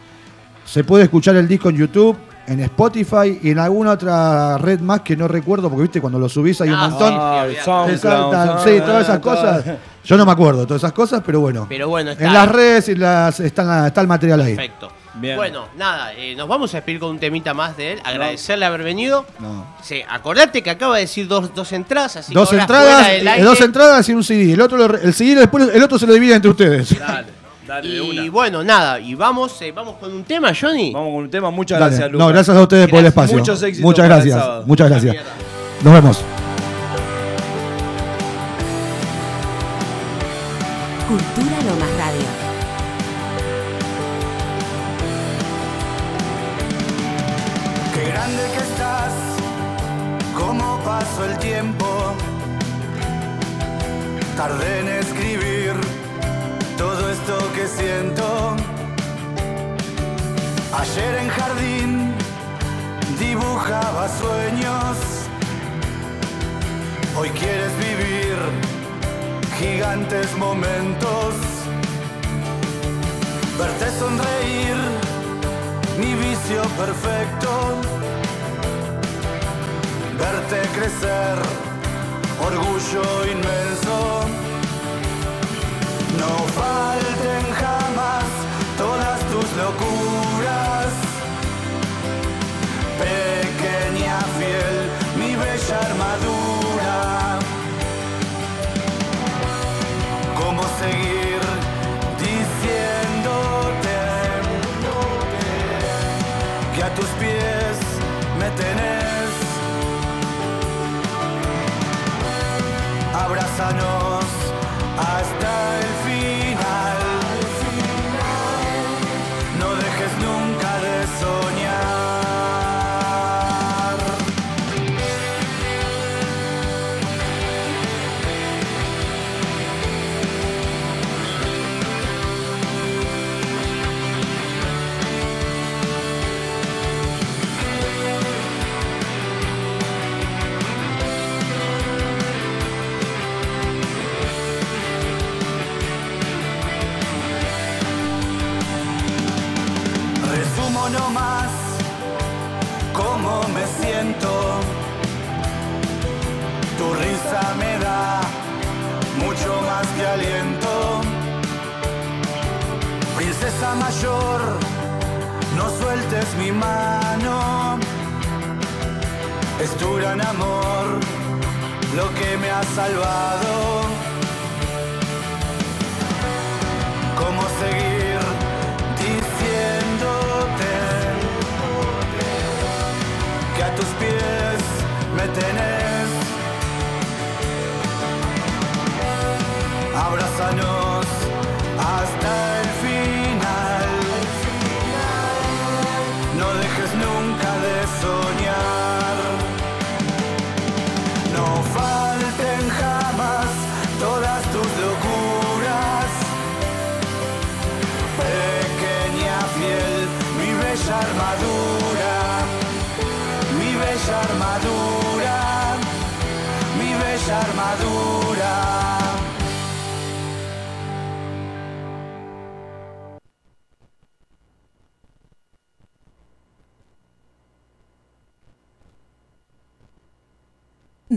Se puede escuchar el disco en YouTube, en Spotify y en alguna otra red más que no recuerdo, porque viste, cuando lo subís hay un Ah, montón. Ah, Sí, te SoundCloud, saltan, SoundCloud, sí, todas esas cosas. Yo no me acuerdo todas esas cosas, pero bueno. Pero bueno, está en las redes y las, está, está el material ahí. Perfecto. Bien. Bueno, nada, eh, nos vamos a despedir con un temita más de él. Agradecerle haber venido. No. Sí, acordate que acaba de decir dos, dos entradas, así Dos entradas, eh, aire- dos entradas y un CD. El otro, lo el CD después, el otro se lo divide entre ustedes. Dale, dale, de Y una. bueno, nada, y vamos, eh, vamos con un tema, Johnny. Vamos con un tema. Muchas Dale. gracias, Lucas. No, gracias a ustedes por el espacio. Muchos éxitos Muchas gracias. Muchas gracias. Nos vemos. Cultura Lomas Radio. Qué grande que estás, cómo pasó el tiempo. Tardé en escribir todo esto que siento. Ayer en jardín dibujaba sueños. Hoy quieres vivir gigantes momentos. Verte sonreír mi vicio perfecto. Verte crecer, orgullo inmenso. No falten jamás todas tus locuras. Pequeña fiel, mi bella armadura. Seguir diciéndote que a tus pies me tenés? Abrázanos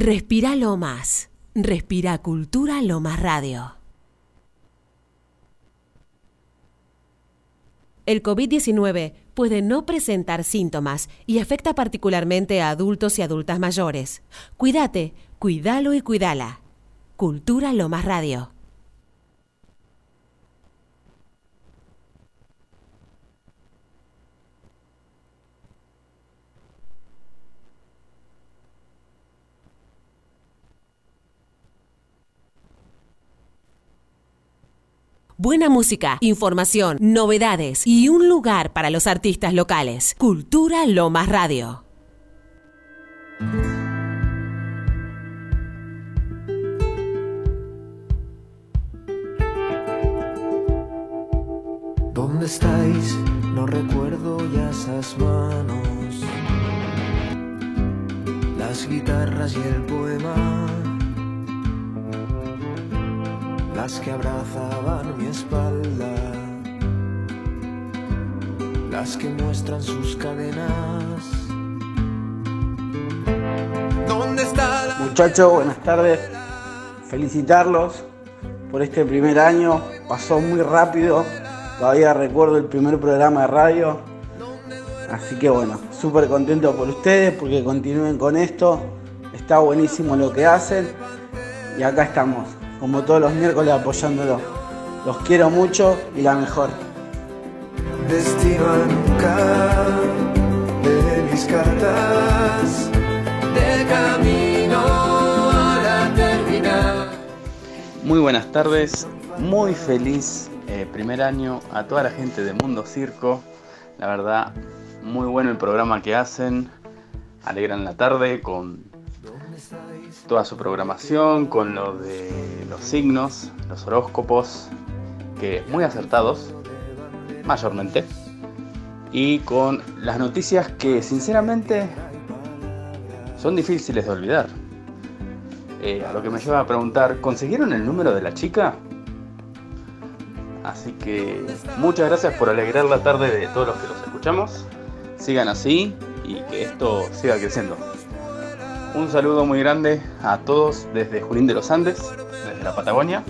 Respira lo más. Respira Cultura Lomas Radio. El COVID-19 puede no presentar síntomas y afecta particularmente a adultos y adultas mayores. Cuídate, cuídalo y cuídala. Cultura Lomas Radio. Buena música, información, novedades y un lugar para los artistas locales. Cultura Lomas Radio. ¿Dónde estáis? No recuerdo ya esas manos, las guitarras y el poema, las que abrazaban mi espalda, las que muestran sus cadenas. ¿Dónde está la Muchachos, buenas tardes. Felicitarlos por este primer año. Pasó muy rápido. Todavía recuerdo el primer programa de radio. Así que bueno, súper contento por ustedes porque continúen con esto. Está buenísimo lo que hacen. Y acá estamos, como todos los miércoles apoyándolos. Los quiero mucho y la mejor. Destino a nunca de mis cartas de camino a la terminal. Muy buenas tardes, muy feliz eh, primer año a toda la gente de Mundo Circo. La verdad, muy bueno el programa que hacen. Alegran la tarde con toda su programación, con lo de los signos, los horóscopos, que muy acertados, mayormente. Y con las noticias que sinceramente son difíciles de olvidar. Eh, a lo que me lleva a preguntar, ¿consiguieron el número de la chica? Así que muchas gracias por alegrar la tarde de todos los que los escuchamos. Sigan así y que esto siga creciendo. Un saludo muy grande a todos desde Junín de los Andes, desde la Patagonia.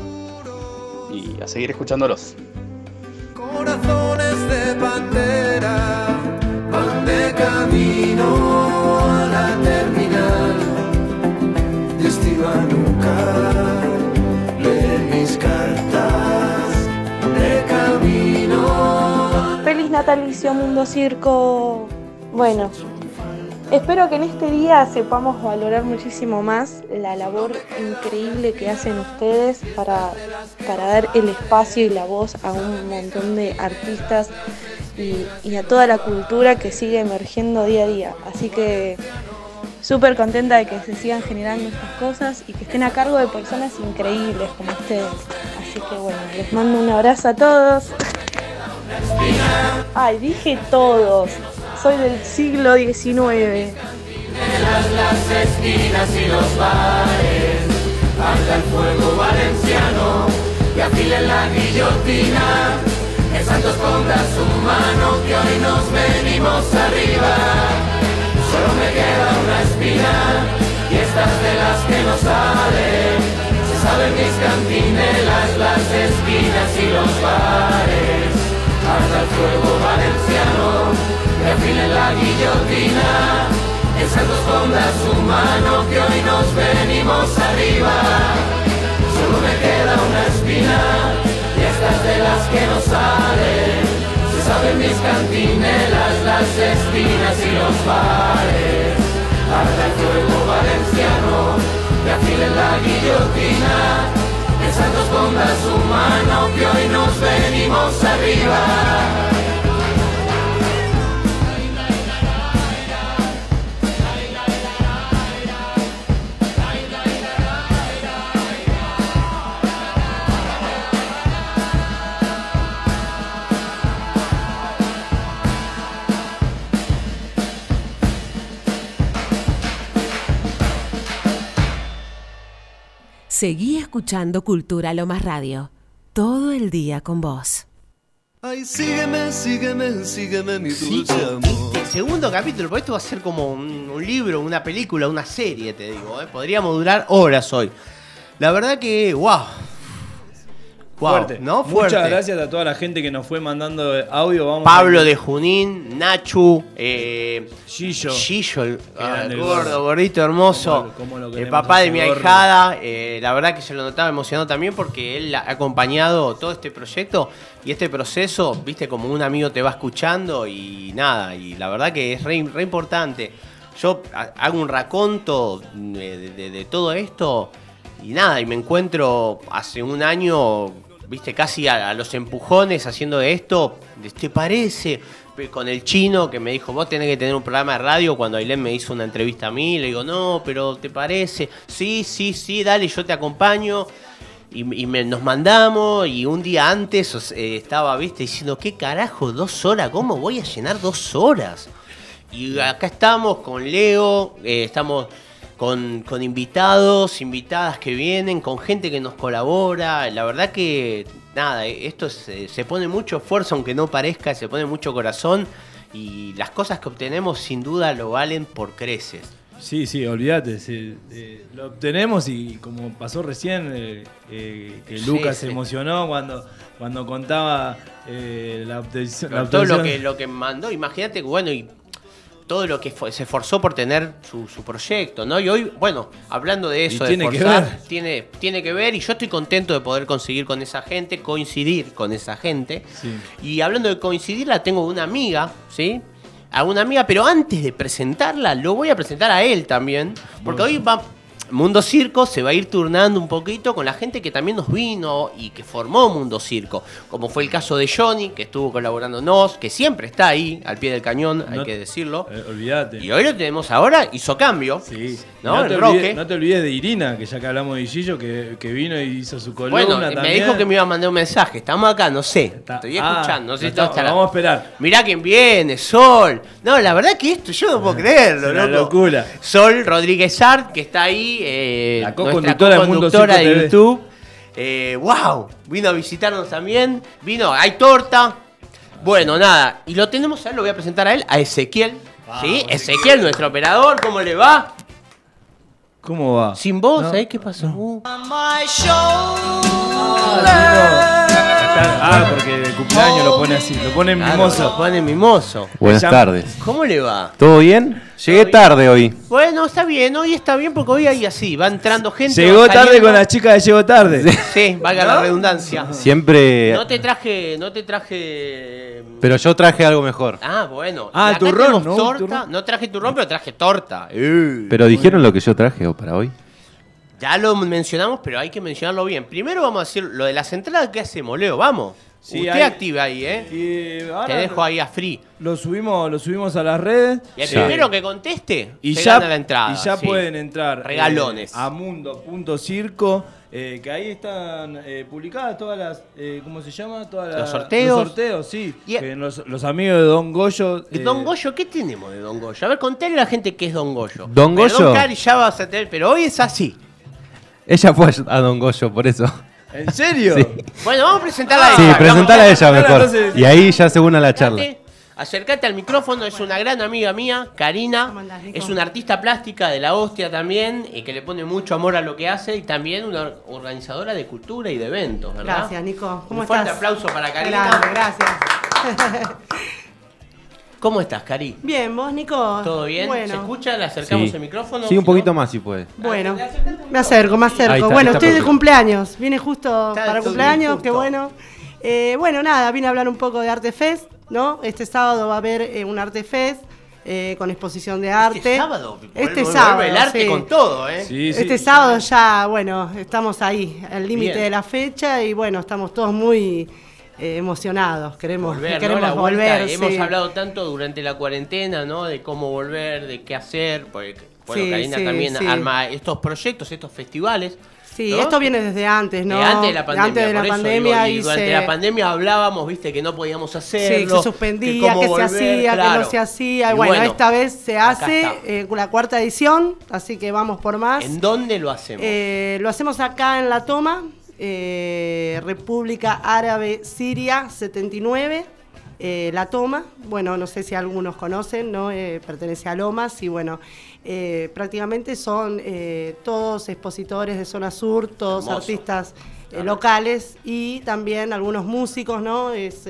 Y a seguir escuchándolos. Corazones de pantera van de camino a la terminal. Destino a nunca leer mis cartas de camino. Feliz natalicio Mundo Circo. Bueno, espero que en este día sepamos valorar muchísimo más la labor increíble que hacen ustedes para, para dar el espacio y la voz a un montón de artistas y, y a toda la cultura que sigue emergiendo día a día. Así que súper contenta de que se sigan generando estas cosas y que estén a cargo de personas increíbles como ustedes. Así que bueno, les mando un abrazo a todos. Ay, dije todos. Soy del siglo XIX. Las, esquinas y los bares, arda el fuego valenciano y afilen la guillotina. Que Santo esconda su mano, que hoy nos venimos arriba. Solo me queda una espina y estas de las que no salen. Se saben mis cantinelas, las esquinas y los bares. Arda el fuego valenciano, que afilen la guillotina. Que Santo esconda su mano, que hoy nos venimos arriba. Solo me queda una espina y estas de las que no salen. Se saben mis cantinelas, las espinas y los bares. Arda el fuego valenciano, que afilen la guillotina. Que Santo esconda su mano, que hoy nos venimos arriba. Seguí escuchando Cultura Lo Más Radio. Todo el día con vos. Ay, sígueme, sígueme, sígueme, mi Sí, dulce amor. este segundo capítulo, porque esto va a ser como un, un libro, una película, una serie, te digo. ¿eh? Podríamos durar horas hoy. La verdad que, wow. Wow, Fuerte. ¿no? Fuerte. Muchas gracias a toda la gente que nos fue mandando audio. Vamos Pablo de Junín, Nachu, eh, Gillo. Gillo, el, ah, el gordo, gordito hermoso. Lo- lo el papá de mi ahijada. eh, la verdad que se lo notaba emocionado también porque él ha acompañado todo este proyecto y este proceso, viste, como un amigo te va escuchando y nada. Y la verdad que es re, re importante. Yo ha- hago un raconto de, de- de- de todo esto y nada, y me encuentro hace un año, viste, casi a, los empujones haciendo esto. ¿Te parece? Con el chino que me dijo, vos tenés que tener un programa de radio. Cuando Ailén me hizo una entrevista a mí, le digo, no, pero ¿te parece? Sí, sí, sí, dale, yo te acompaño. Y, nos mandamos y un día antes eh, estaba, viste, diciendo, ¿qué carajo? ¿Dos horas? ¿Cómo voy a llenar dos horas? Y acá estamos con Leo, eh, estamos con, con invitados, invitadas que vienen, con gente que nos colabora. La verdad que, nada, eh, esto se, se pone mucho esfuerzo, aunque no parezca, se pone mucho corazón. Y las cosas que obtenemos sin duda lo valen por creces. Sí, sí, olvídate. sí, eh, lo obtenemos y como pasó recién, eh, eh, que Lucas sí. se emocionó cuando, cuando contaba eh, la obtención. la todo lo que, lo que mandó, imagínate, bueno, y todo lo que se esforzó por tener su, su proyecto, ¿no? Y hoy, bueno, hablando de eso, Y de tiene que ver. Tiene, tiene que ver, y yo estoy contento de poder conseguir con esa gente, coincidir con esa gente. Sí. Y hablando de coincidir, la tengo una amiga, ¿sí? A una amiga, pero antes de presentarla, lo voy a presentar a él también. Porque hoy va. Mundo Circo se va a ir turnando un poquito con la gente que también nos vino y que formó Mundo Circo. Como fue el caso de Johnny, que estuvo colaborándonos, que siempre está ahí, al pie del cañón, hay que decirlo. Eh, olvídate. Y hoy lo tenemos ahora, hizo cambio. Sí. ¿No? Te olvides, no te olvides de Irina, que ya que hablamos de Gillo, que, que vino y hizo su columna Bueno, me dijo que me iba a mandar un mensaje. Estamos acá, no sé. Estoy Ah, escuchando. No sé está- vamos a esperar. Mirá quién viene, Sol. No, la verdad que esto yo no puedo creerlo, una locura. Sol Rodríguez Art, que está ahí, eh, La de Mundo co-conductora Circo de. YouTube. Eh, wow, vino a visitarnos también. Vino, hay torta. Bueno, nada. Y lo tenemos a él, lo voy a presentar a él, a Ezequiel. ¿Sí? Ezequiel, nuestro operador, ¿cómo le va? ¿Cómo va? Sin voz, No. ¿sabés qué pasó? Uh. Ah, porque el cumpleaños lo pone así, lo pone Claro, mimoso. lo pone mimoso. Buenas tardes. ¿Cómo le va? ¿Todo bien? Llegué tarde hoy. Bueno, está bien, hoy está bien porque hoy hay así, va entrando gente. Llegó va tarde saliendo. con la chica de Llegó tarde. Sí, valga la redundancia. Siempre. No te traje, no te traje. Pero yo traje algo mejor. Ah, bueno. Ah, acá turrón, tenemos ¿no? torta. Turrón. No traje turrón, pero traje torta. Eh. Pero dijeron lo que yo traje para hoy. Ya lo mencionamos, pero hay que mencionarlo bien. Primero vamos a decir lo de las entradas que hacemos, Leo, vamos. Sí, Usted hay- activa ahí, ¿eh? Y ahora Te dejo ahí a free. Lo subimos, lo subimos a las redes. Y el Sí. primero que conteste, Y se ya, gana la entrada. y ya sí. pueden entrar eh, Regalones. a mundo.circo, eh, que ahí están eh, publicadas todas las, eh, ¿cómo se llama? Todas las, Los sorteos. Los sorteos, sí. Y- Que los, los amigos de Don Goyo. eh, Don Goyo, ¿qué tenemos de Don Goyo? A ver, contale a la gente qué es Don Goyo. Don Perdón, Goyo. Cari, ya vas a tener, pero hoy es así. Ella fue a Don Goyo, por eso. ¿En serio? Sí. Bueno, vamos a presentarla a Sí, ella. presentala a ella mejor. entonces- Y ahí ya se une a la charla. Acércate, Acércate al micrófono, es una gran amiga mía, Karina. Es una artista plástica de la hostia también, y que le pone mucho amor a lo que hace, y también una organizadora de cultura y de eventos, ¿verdad? Gracias, Nico. ¿Cómo Un fuerte estás? aplauso para Karina. Grande, gracias. ¿Cómo estás, Cari? Bien, ¿vos, Nico? ¿Todo bien? Bueno. ¿Se escucha? ¿Le acercamos Sí. el micrófono? Sí, un poquito más si puede. Bueno, me acerco, me acerco. Está, bueno, está estoy de cumpleaños. Viene justo Está para cumpleaños, justo. qué bueno. Eh, bueno, nada, vine a hablar un poco de Arte Fest, ¿no? Este sábado va a haber eh, un Arte Fest eh, con exposición de arte. Este sábado. Este vuelve- sábado, el arte sí. con todo, ¿eh? Sí, sí. Este sábado ya, bueno, estamos ahí, al límite de la fecha y bueno, estamos todos muy eh, emocionados. Queremos Volver, ¿no? queremos La volver. Hemos sí. hablado tanto durante la cuarentena, ¿no? De cómo volver, de qué hacer, porque bueno, Sí, Karina sí, también sí. arma estos proyectos, estos festivales. Sí, ¿no? esto viene desde antes, ¿no? De antes de la pandemia. Antes de la pandemia digo, y y durante se- la pandemia hablábamos, viste, que no podíamos Sí, hacerlo. que se suspendía, cómo que volver, se hacía, que no se hacía. Y bueno, bueno, esta vez se hace eh, la cuarta edición, así que vamos por más. ¿En dónde lo hacemos? Eh, lo hacemos acá en La Toma, eh, República Árabe Siria 79. eh, la Toma, bueno, no sé si algunos conocen, ¿no? Eh, pertenece a Lomas y bueno, prácticamente son todos expositores de zona sur, todos Hermoso. artistas locales y también algunos músicos, ¿no? Es,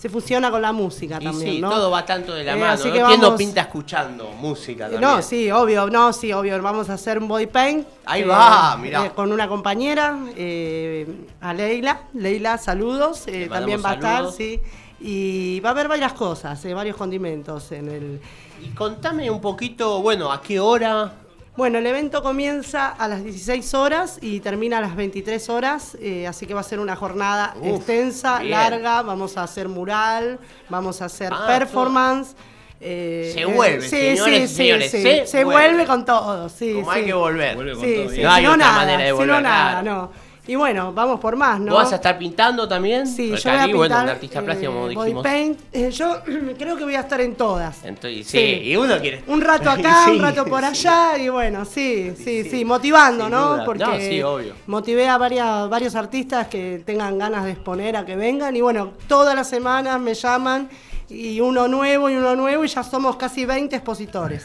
se fusiona con la música Y también, sí, ¿no? todo va tanto de la Eh, mano. así ¿no? que ¿Quién no vamos- pinta escuchando música también? no, sí, obvio, no, sí, obvio. Vamos a hacer un body paint. Ahí va, mirá. eh, con una compañera, eh, a Leila. Leila, saludos. eh, también va a estar, saludos. sí. Y va a haber varias cosas, eh, varios condimentos en el. Y contame un poquito, bueno, ¿a qué hora? Bueno, el evento comienza a las 16 horas y termina a las 23 horas, eh, así que va a ser una jornada Uf, extensa, bien. larga. Vamos a hacer mural, vamos a hacer Ah, performance. eh, Se vuelve, señores y señores, se se vuelve. vuelve con todo, sí. Como sí. hay que volver. Sí, sí, no hay si no otra nada, manera de si volver. no nada, claro. no. Y bueno, vamos por más, ¿no? ¿Vos vas a estar pintando también? Sí, yo Porque voy a bueno, pintar, un artista plástico, como eh, dijimos. body paint. Eh, yo creo que voy a estar en todas. Entonces, sí, Sí. y uno quiere. Un rato acá, Sí, un rato por allá, y bueno, sí, sí, sí, motivando, ¿no? duda. Porque No, sí, obvio. motivé a varias, varios artistas que tengan ganas de exponer a que vengan, y bueno, todas las semanas me llaman, y uno nuevo y uno nuevo, y ya somos casi 20 expositores.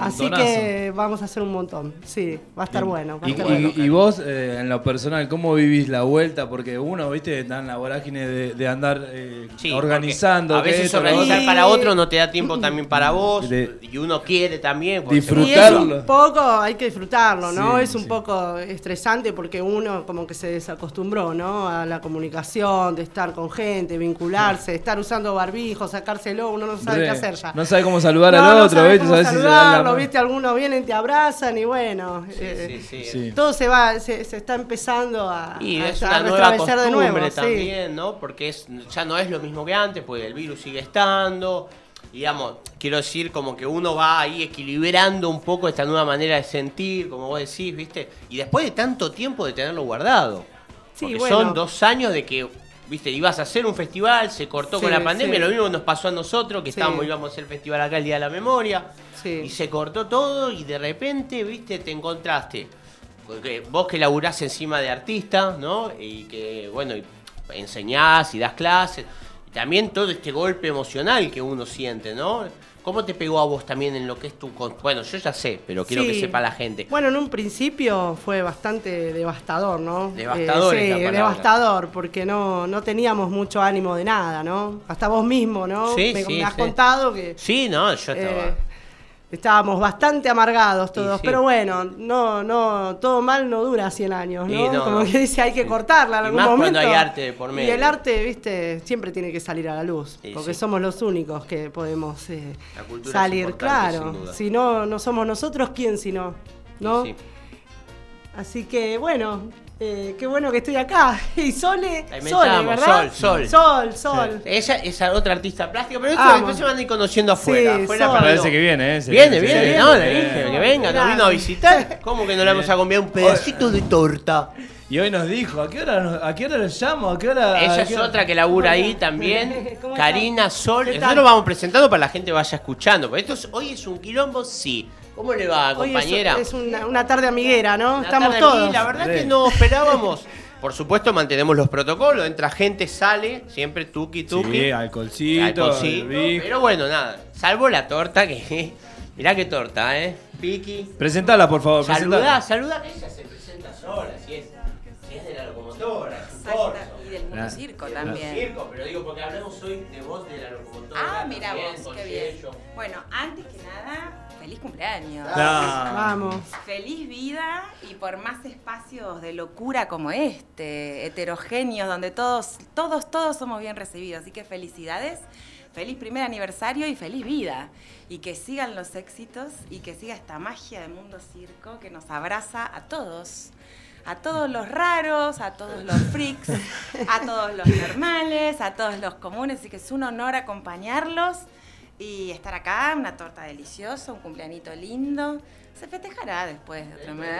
Así que vamos a hacer un montón, sí, va a estar bueno. A Y, estar y- bueno. y vos, eh, en lo personal, ¿cómo vivís la vuelta? Porque uno, viste, está en la vorágine de, de andar eh, Sí, organizando. A veces esto, organizar para otro no te da tiempo también para vos. De- y uno quiere también. Y es un poco, hay que disfrutarlo, ¿no? Sí, es un poco estresante porque uno como que se desacostumbró, ¿no? A la comunicación, de estar con gente, vincularse, de estar usando barbijo, sacárselo, uno no sabe Re. qué hacer ya. No sabe cómo saludar No, al no otro, sabe ¿viste? ¿Viste? Algunos vienen, te abrazan y bueno. eh, sí, sí. Todo se va, se, se está empezando a, Y a- es a una nueva restablecer costumbre de nuevo. sí. también, ¿no? Porque es, ya no es lo mismo que antes, porque el virus sigue estando. Digamos, quiero decir, como que uno va ahí equilibrando un poco esta nueva manera de sentir, como vos decís, ¿viste? Y después de tanto tiempo de tenerlo guardado. Sí, porque bueno. son dos años de que, ¿viste? Ibas a hacer un festival, se cortó Sí, con la pandemia, sí. lo mismo nos pasó a nosotros, que estábamos, íbamos a hacer el festival acá el Día de la Memoria. Y se cortó todo y de repente, viste, te encontraste. Vos que laburás encima de artista, ¿no? Y que, bueno, enseñás y das clases. Y también todo este golpe emocional que uno siente, ¿no? ¿Cómo te pegó a vos también en lo que es tu... Bueno, yo ya sé, pero quiero que sepa la gente. Bueno, en un principio fue bastante devastador, ¿no? Devastador Eh, sí, devastador, porque no, no teníamos mucho ánimo de nada, ¿no? Hasta vos mismo, ¿no? Sí, me, sí, me has sí. contado que Sí, no, yo estaba... eh, estábamos bastante amargados todos, sí. pero bueno, no, no, todo mal no dura 100 años, ¿no? Y no, Como no. que dice, hay que cortarla en Y algún más cuando momento. hay arte por Y medio. el arte, viste, siempre tiene que salir a la luz, porque sí. somos los únicos que podemos eh, salir, claro. Si no, no somos nosotros, ¿quién si no? ¿No? Sí. Así que bueno, eh, qué bueno que estoy acá. Y Sole, Ahí me Sole, ¿verdad? Sol, Sol. Sol, Sol. Ella es otra artista plástica, pero esto después se van a ir conociendo afuera. Sí, afuera Parece que viene, ¿eh? Se Viene, viene, viene, no, le dije que venga, nos vino a visitar. ¿Cómo que no le vamos a comer un pedacito de torta? Y hoy nos dijo, ¿a qué hora, nos- a qué hora los llamo? ¿A qué hora? a Ella qué es hora? otra que labura ahí también. ¿Cómo Karina? Sol. Nosotros vamos presentando para que la gente vaya escuchando. Porque esto es- hoy es un quilombo, sí. ¿Cómo le va, Hoy es- compañera? es, una, una tarde amiguera, ¿no? Una Estamos tarde todos. aquí, La verdad Sí. que no esperábamos. Por supuesto, mantenemos los protocolos. Entra gente, sale, siempre tuki tuki. Sí, alcoholcito, Alcoholcito. Pero bueno, nada. Salvo la torta que. Mirá qué torta, ¿eh? Piki. Presentala, por favor. Saludá, presentala. saludá. Ella se presenta sola, si es, si es de la locomotora, es un corso. Del Ah. circo Del también. circo, pero digo, porque hablamos hoy de vos de la locomotora. Ah, mira vos, qué bien. Bueno, antes que nada, feliz cumpleaños. Vamos. Feliz vida y por más espacios de locura como este, heterogéneos, donde todos, todos, todos somos bien recibidos. Así que felicidades, feliz primer aniversario y feliz vida. Y que sigan los éxitos y que siga esta magia de Mundo Circo que nos abraza a todos. A todos los raros, a todos los freaks, a todos los normales, a todos los comunes. Así que es un honor acompañarlos y estar acá, una torta deliciosa, un cumpleañito lindo. Se festejará después de otro mes.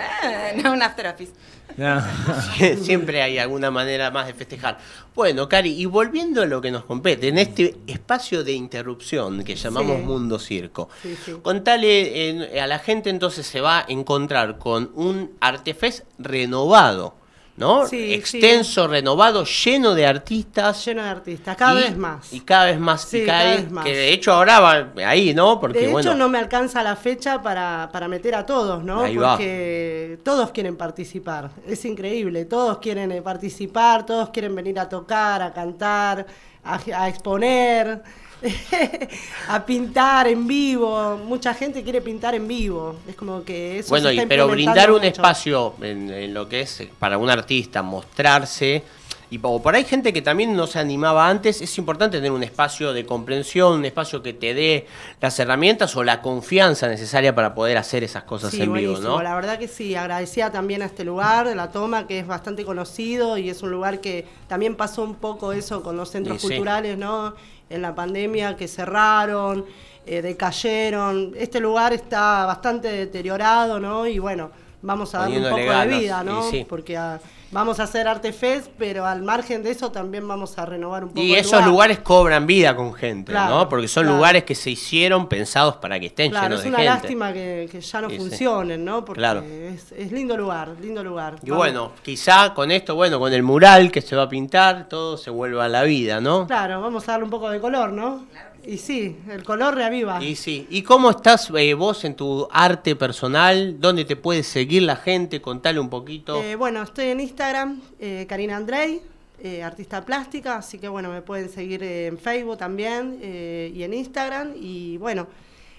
No, un after office. Sie- Siempre hay alguna manera más de festejar. Bueno, Cari, y volviendo a lo que nos compete, en este espacio de interrupción que llamamos Sí. Mundo Circo, Sí, sí. contale eh, a la gente entonces se va a encontrar con un Artefest renovado, ¿no? Sí, Extenso, renovado, lleno de artistas. Lleno de artistas, cada y- vez más. Y cada vez más. Sí, y cada cada vez- vez más. Que de hecho ahora va ahí, ¿no? Porque de hecho, bueno. no me alcanza la fecha para, para meter a todos, ¿no? Ahí va. Porque todos quieren participar. Es increíble. Todos quieren eh, participar, todos quieren venir a tocar, a cantar, a, a exponer, a pintar en vivo. Mucha gente quiere pintar en vivo. Es como que eso Bueno, se y, está pero implementando brindar un mucho. espacio en, en lo que es eh, para un artista, mostrarse. Y po- por ahí gente que también no se animaba antes, es importante tener un espacio de comprensión, un espacio que te dé las herramientas o la confianza necesaria para poder hacer esas cosas Sí, en vivo. ¿no? La verdad que sí, agradecida también a este lugar, La Toma, que es bastante conocido y es un lugar que también pasó un poco eso con los centros Y sí. culturales, ¿no? En la pandemia que cerraron, eh, decayeron. Este lugar está bastante deteriorado, ¿no? Y bueno, vamos a darle un poco de vida, ¿no? sí. Porque ah, vamos a hacer Arte Fest, pero al margen de eso también vamos a renovar un poco Y el esos lugar. lugares cobran vida con gente, Claro, ¿no? Porque son claro. lugares que se hicieron pensados para que estén Claro, llenos es de una gente. lástima que, que ya no Sí, funcionen, ¿no? Porque Claro. es, es lindo lugar, lindo lugar. Y Vamos- bueno, quizá con esto, bueno, con el mural que se va a pintar, todo se vuelva a la vida, ¿no? Claro, vamos a darle un poco de color, ¿no? Y sí, el color reaviva. Y sí, ¿y cómo estás eh, vos en tu arte personal? ¿Dónde te puede seguir la gente? Contale un poquito. Eh, bueno, estoy en Instagram, eh, Karina Andrei, eh, artista plástica, así que bueno, me pueden seguir eh, en Facebook también eh, y en Instagram y bueno,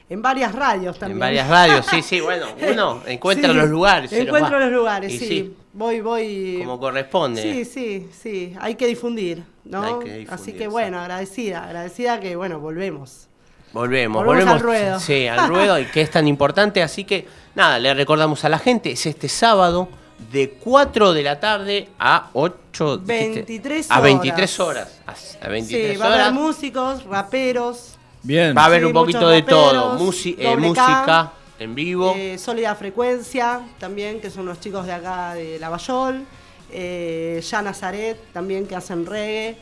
en varias radios también. en varias radios, sí, sí, bueno, uno encuentra Sí, los lugares. los Encuentro los lugares, sí. Voy, voy. como corresponde. Sí, sí, sí. Hay que difundir, ¿no? Hay que difundir, Así que bueno, agradecida, agradecida que bueno, volvemos. Volvemos, Volvemos volvemos. al ruedo. Sí, al ruedo y que es tan importante. Así que nada, le recordamos a la gente, es este sábado de 4 de la tarde a 8. dijiste, 23 A horas. 23 horas. A, a 23 sí, va a haber músicos, raperos. Bien. Va a haber Sí, un poquito de todo. Musi- eh, música en vivo. eh, Sólida Frecuencia, también, que son los chicos de acá de Lavallol. Eh, ya Nazaret, también, que hacen reggae.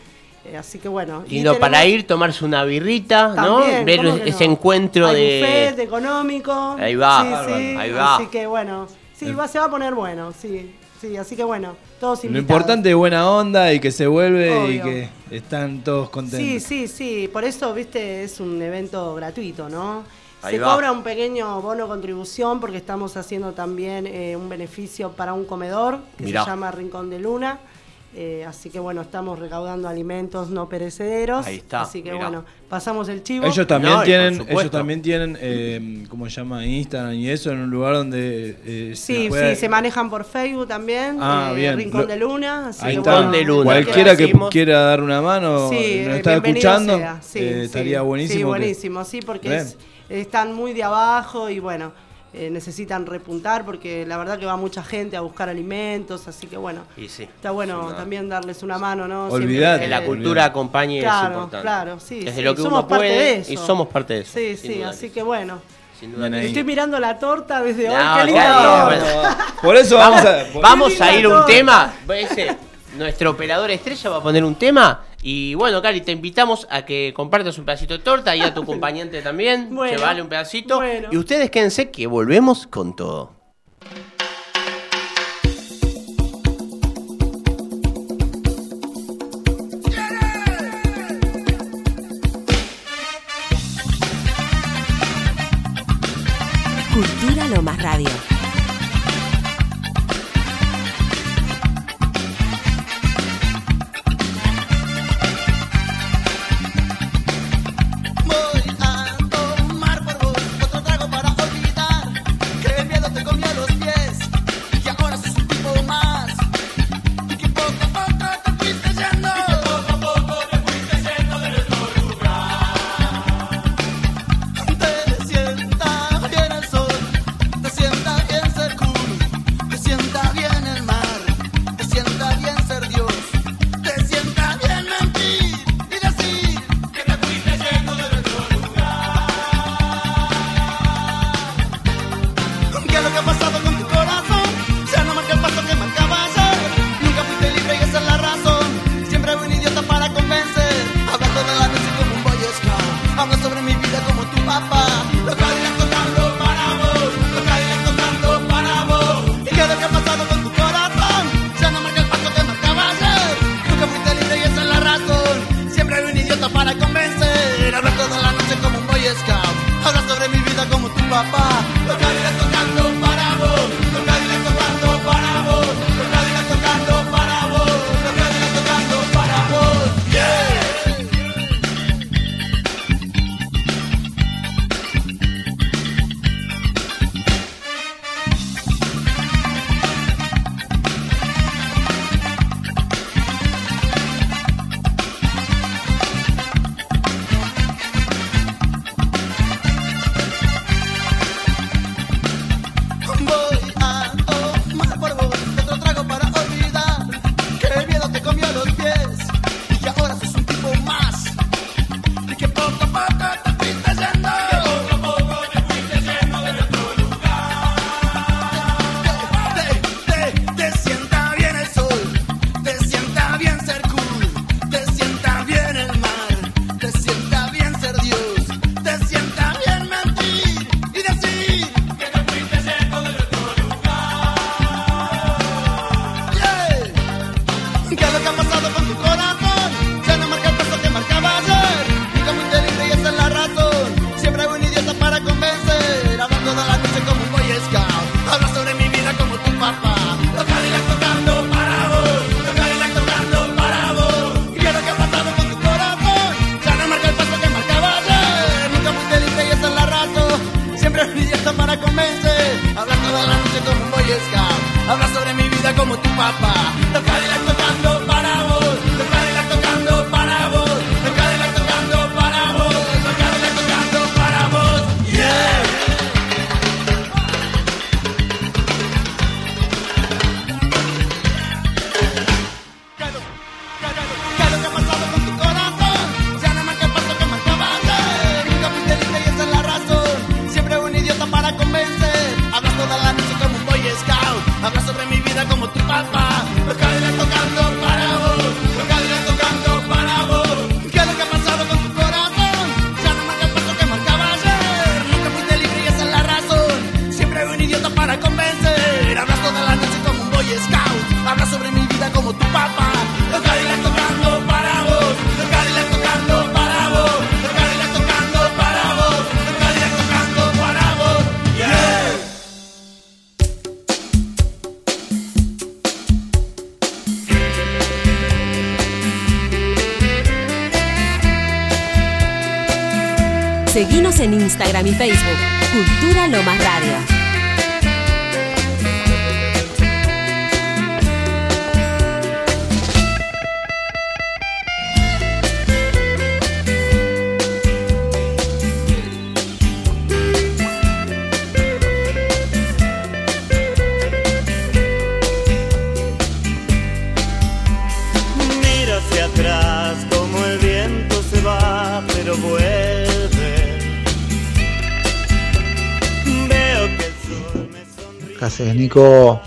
Eh, así que bueno. y Lindo tenemos para ir, tomarse una birrita, ¿no? Ver ¿cómo que ese no? encuentro Hay de. buffet económico. Ahí va, Sí, sí, ahí va. Así que bueno, sí, va, se va a poner bueno, sí. Sí, así que bueno, todos Lo invitados. importante es buena onda y que se vuelve y que están todos contentos. Sí, sí, sí. Por eso, viste, es un evento gratuito, ¿no? Ahí Se va. cobra un pequeño bono contribución porque estamos haciendo también eh, un beneficio para un comedor que Mirá. se llama Rincón de Luna. Eh, así que bueno, estamos recaudando alimentos no perecederos. Ahí está, Así que mirá. bueno, pasamos el chivo. Ellos también No, tienen, ellos también tienen, eh, ¿cómo se llama? Instagram y eso en un lugar donde eh, Sí, puede- sí, se manejan por Facebook también. Ah, eh, bien. Rincón Lo- de Luna. Así Ahí que está. bueno, Cualquiera que quiera dar una mano, Sí, nos eh, está bienvenido escuchando, sea, sí, eh, sí. estaría buenísimo. Sí, que- buenísimo, sí, porque es- están muy de abajo y bueno, eh, necesitan repuntar porque la verdad que va mucha gente a buscar alimentos, así que bueno, Y sí. está bueno también darles una mano, ¿no? Olvidate. Que la cultura acompañe es Claro, importante. claro, sí, Desde sí, lo que somos uno parte puede de eso. y somos parte de eso. Sí, sí, así que bueno. Sin duda. Estoy mirando la torta desde hoy, No, qué linda Cari, torta. bueno. Por eso vamos a- Vamos Qué a ir a un torta. tema. Ese, nuestro operador estrella va a poner un tema. Y bueno, Cari, te invitamos a que compartas un pedacito de torta y a tu acompañante también. Bueno, Llevale un pedacito. bueno. Y ustedes quédense que volvemos con todo. Cultura Lo Más Radio.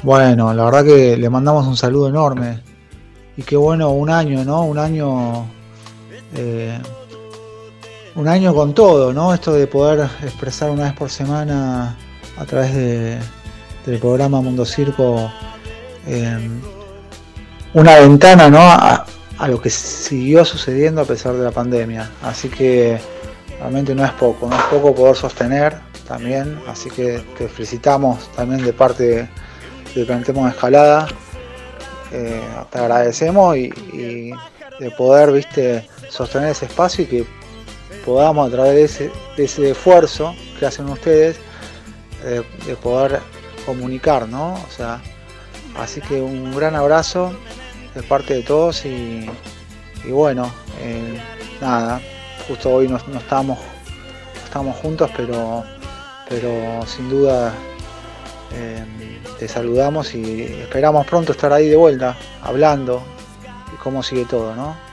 Bueno, la verdad que le mandamos un saludo enorme. Y qué bueno, un año, ¿no? Un año. eh, un año con todo, ¿no? Esto de poder expresar una vez por semana a través de, del programa Mundo Circo eh, una ventana, ¿no? A lo que siguió sucediendo a pesar de la pandemia. Así que realmente no es poco, no es poco poder sostener también. Así que te felicitamos también de parte de Plantemos Escalada. Eh, te agradecemos y, de poder, viste, sostener ese espacio y que podamos a través de ese, esfuerzo que hacen ustedes, eh, de poder comunicar, ¿no? O sea, así que un gran abrazo de parte de todos y, bueno, eh, nada, justo hoy no, no estamos, estamos juntos, pero, pero sin duda eh, te saludamos y esperamos pronto estar ahí de vuelta, hablando y cómo sigue todo, ¿no?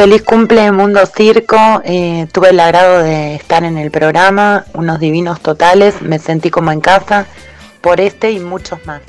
Feliz cumple Mundo Circo. eh, tuve el agrado de estar en el programa, unos divinos totales. Me sentí como en casa por este y muchos más.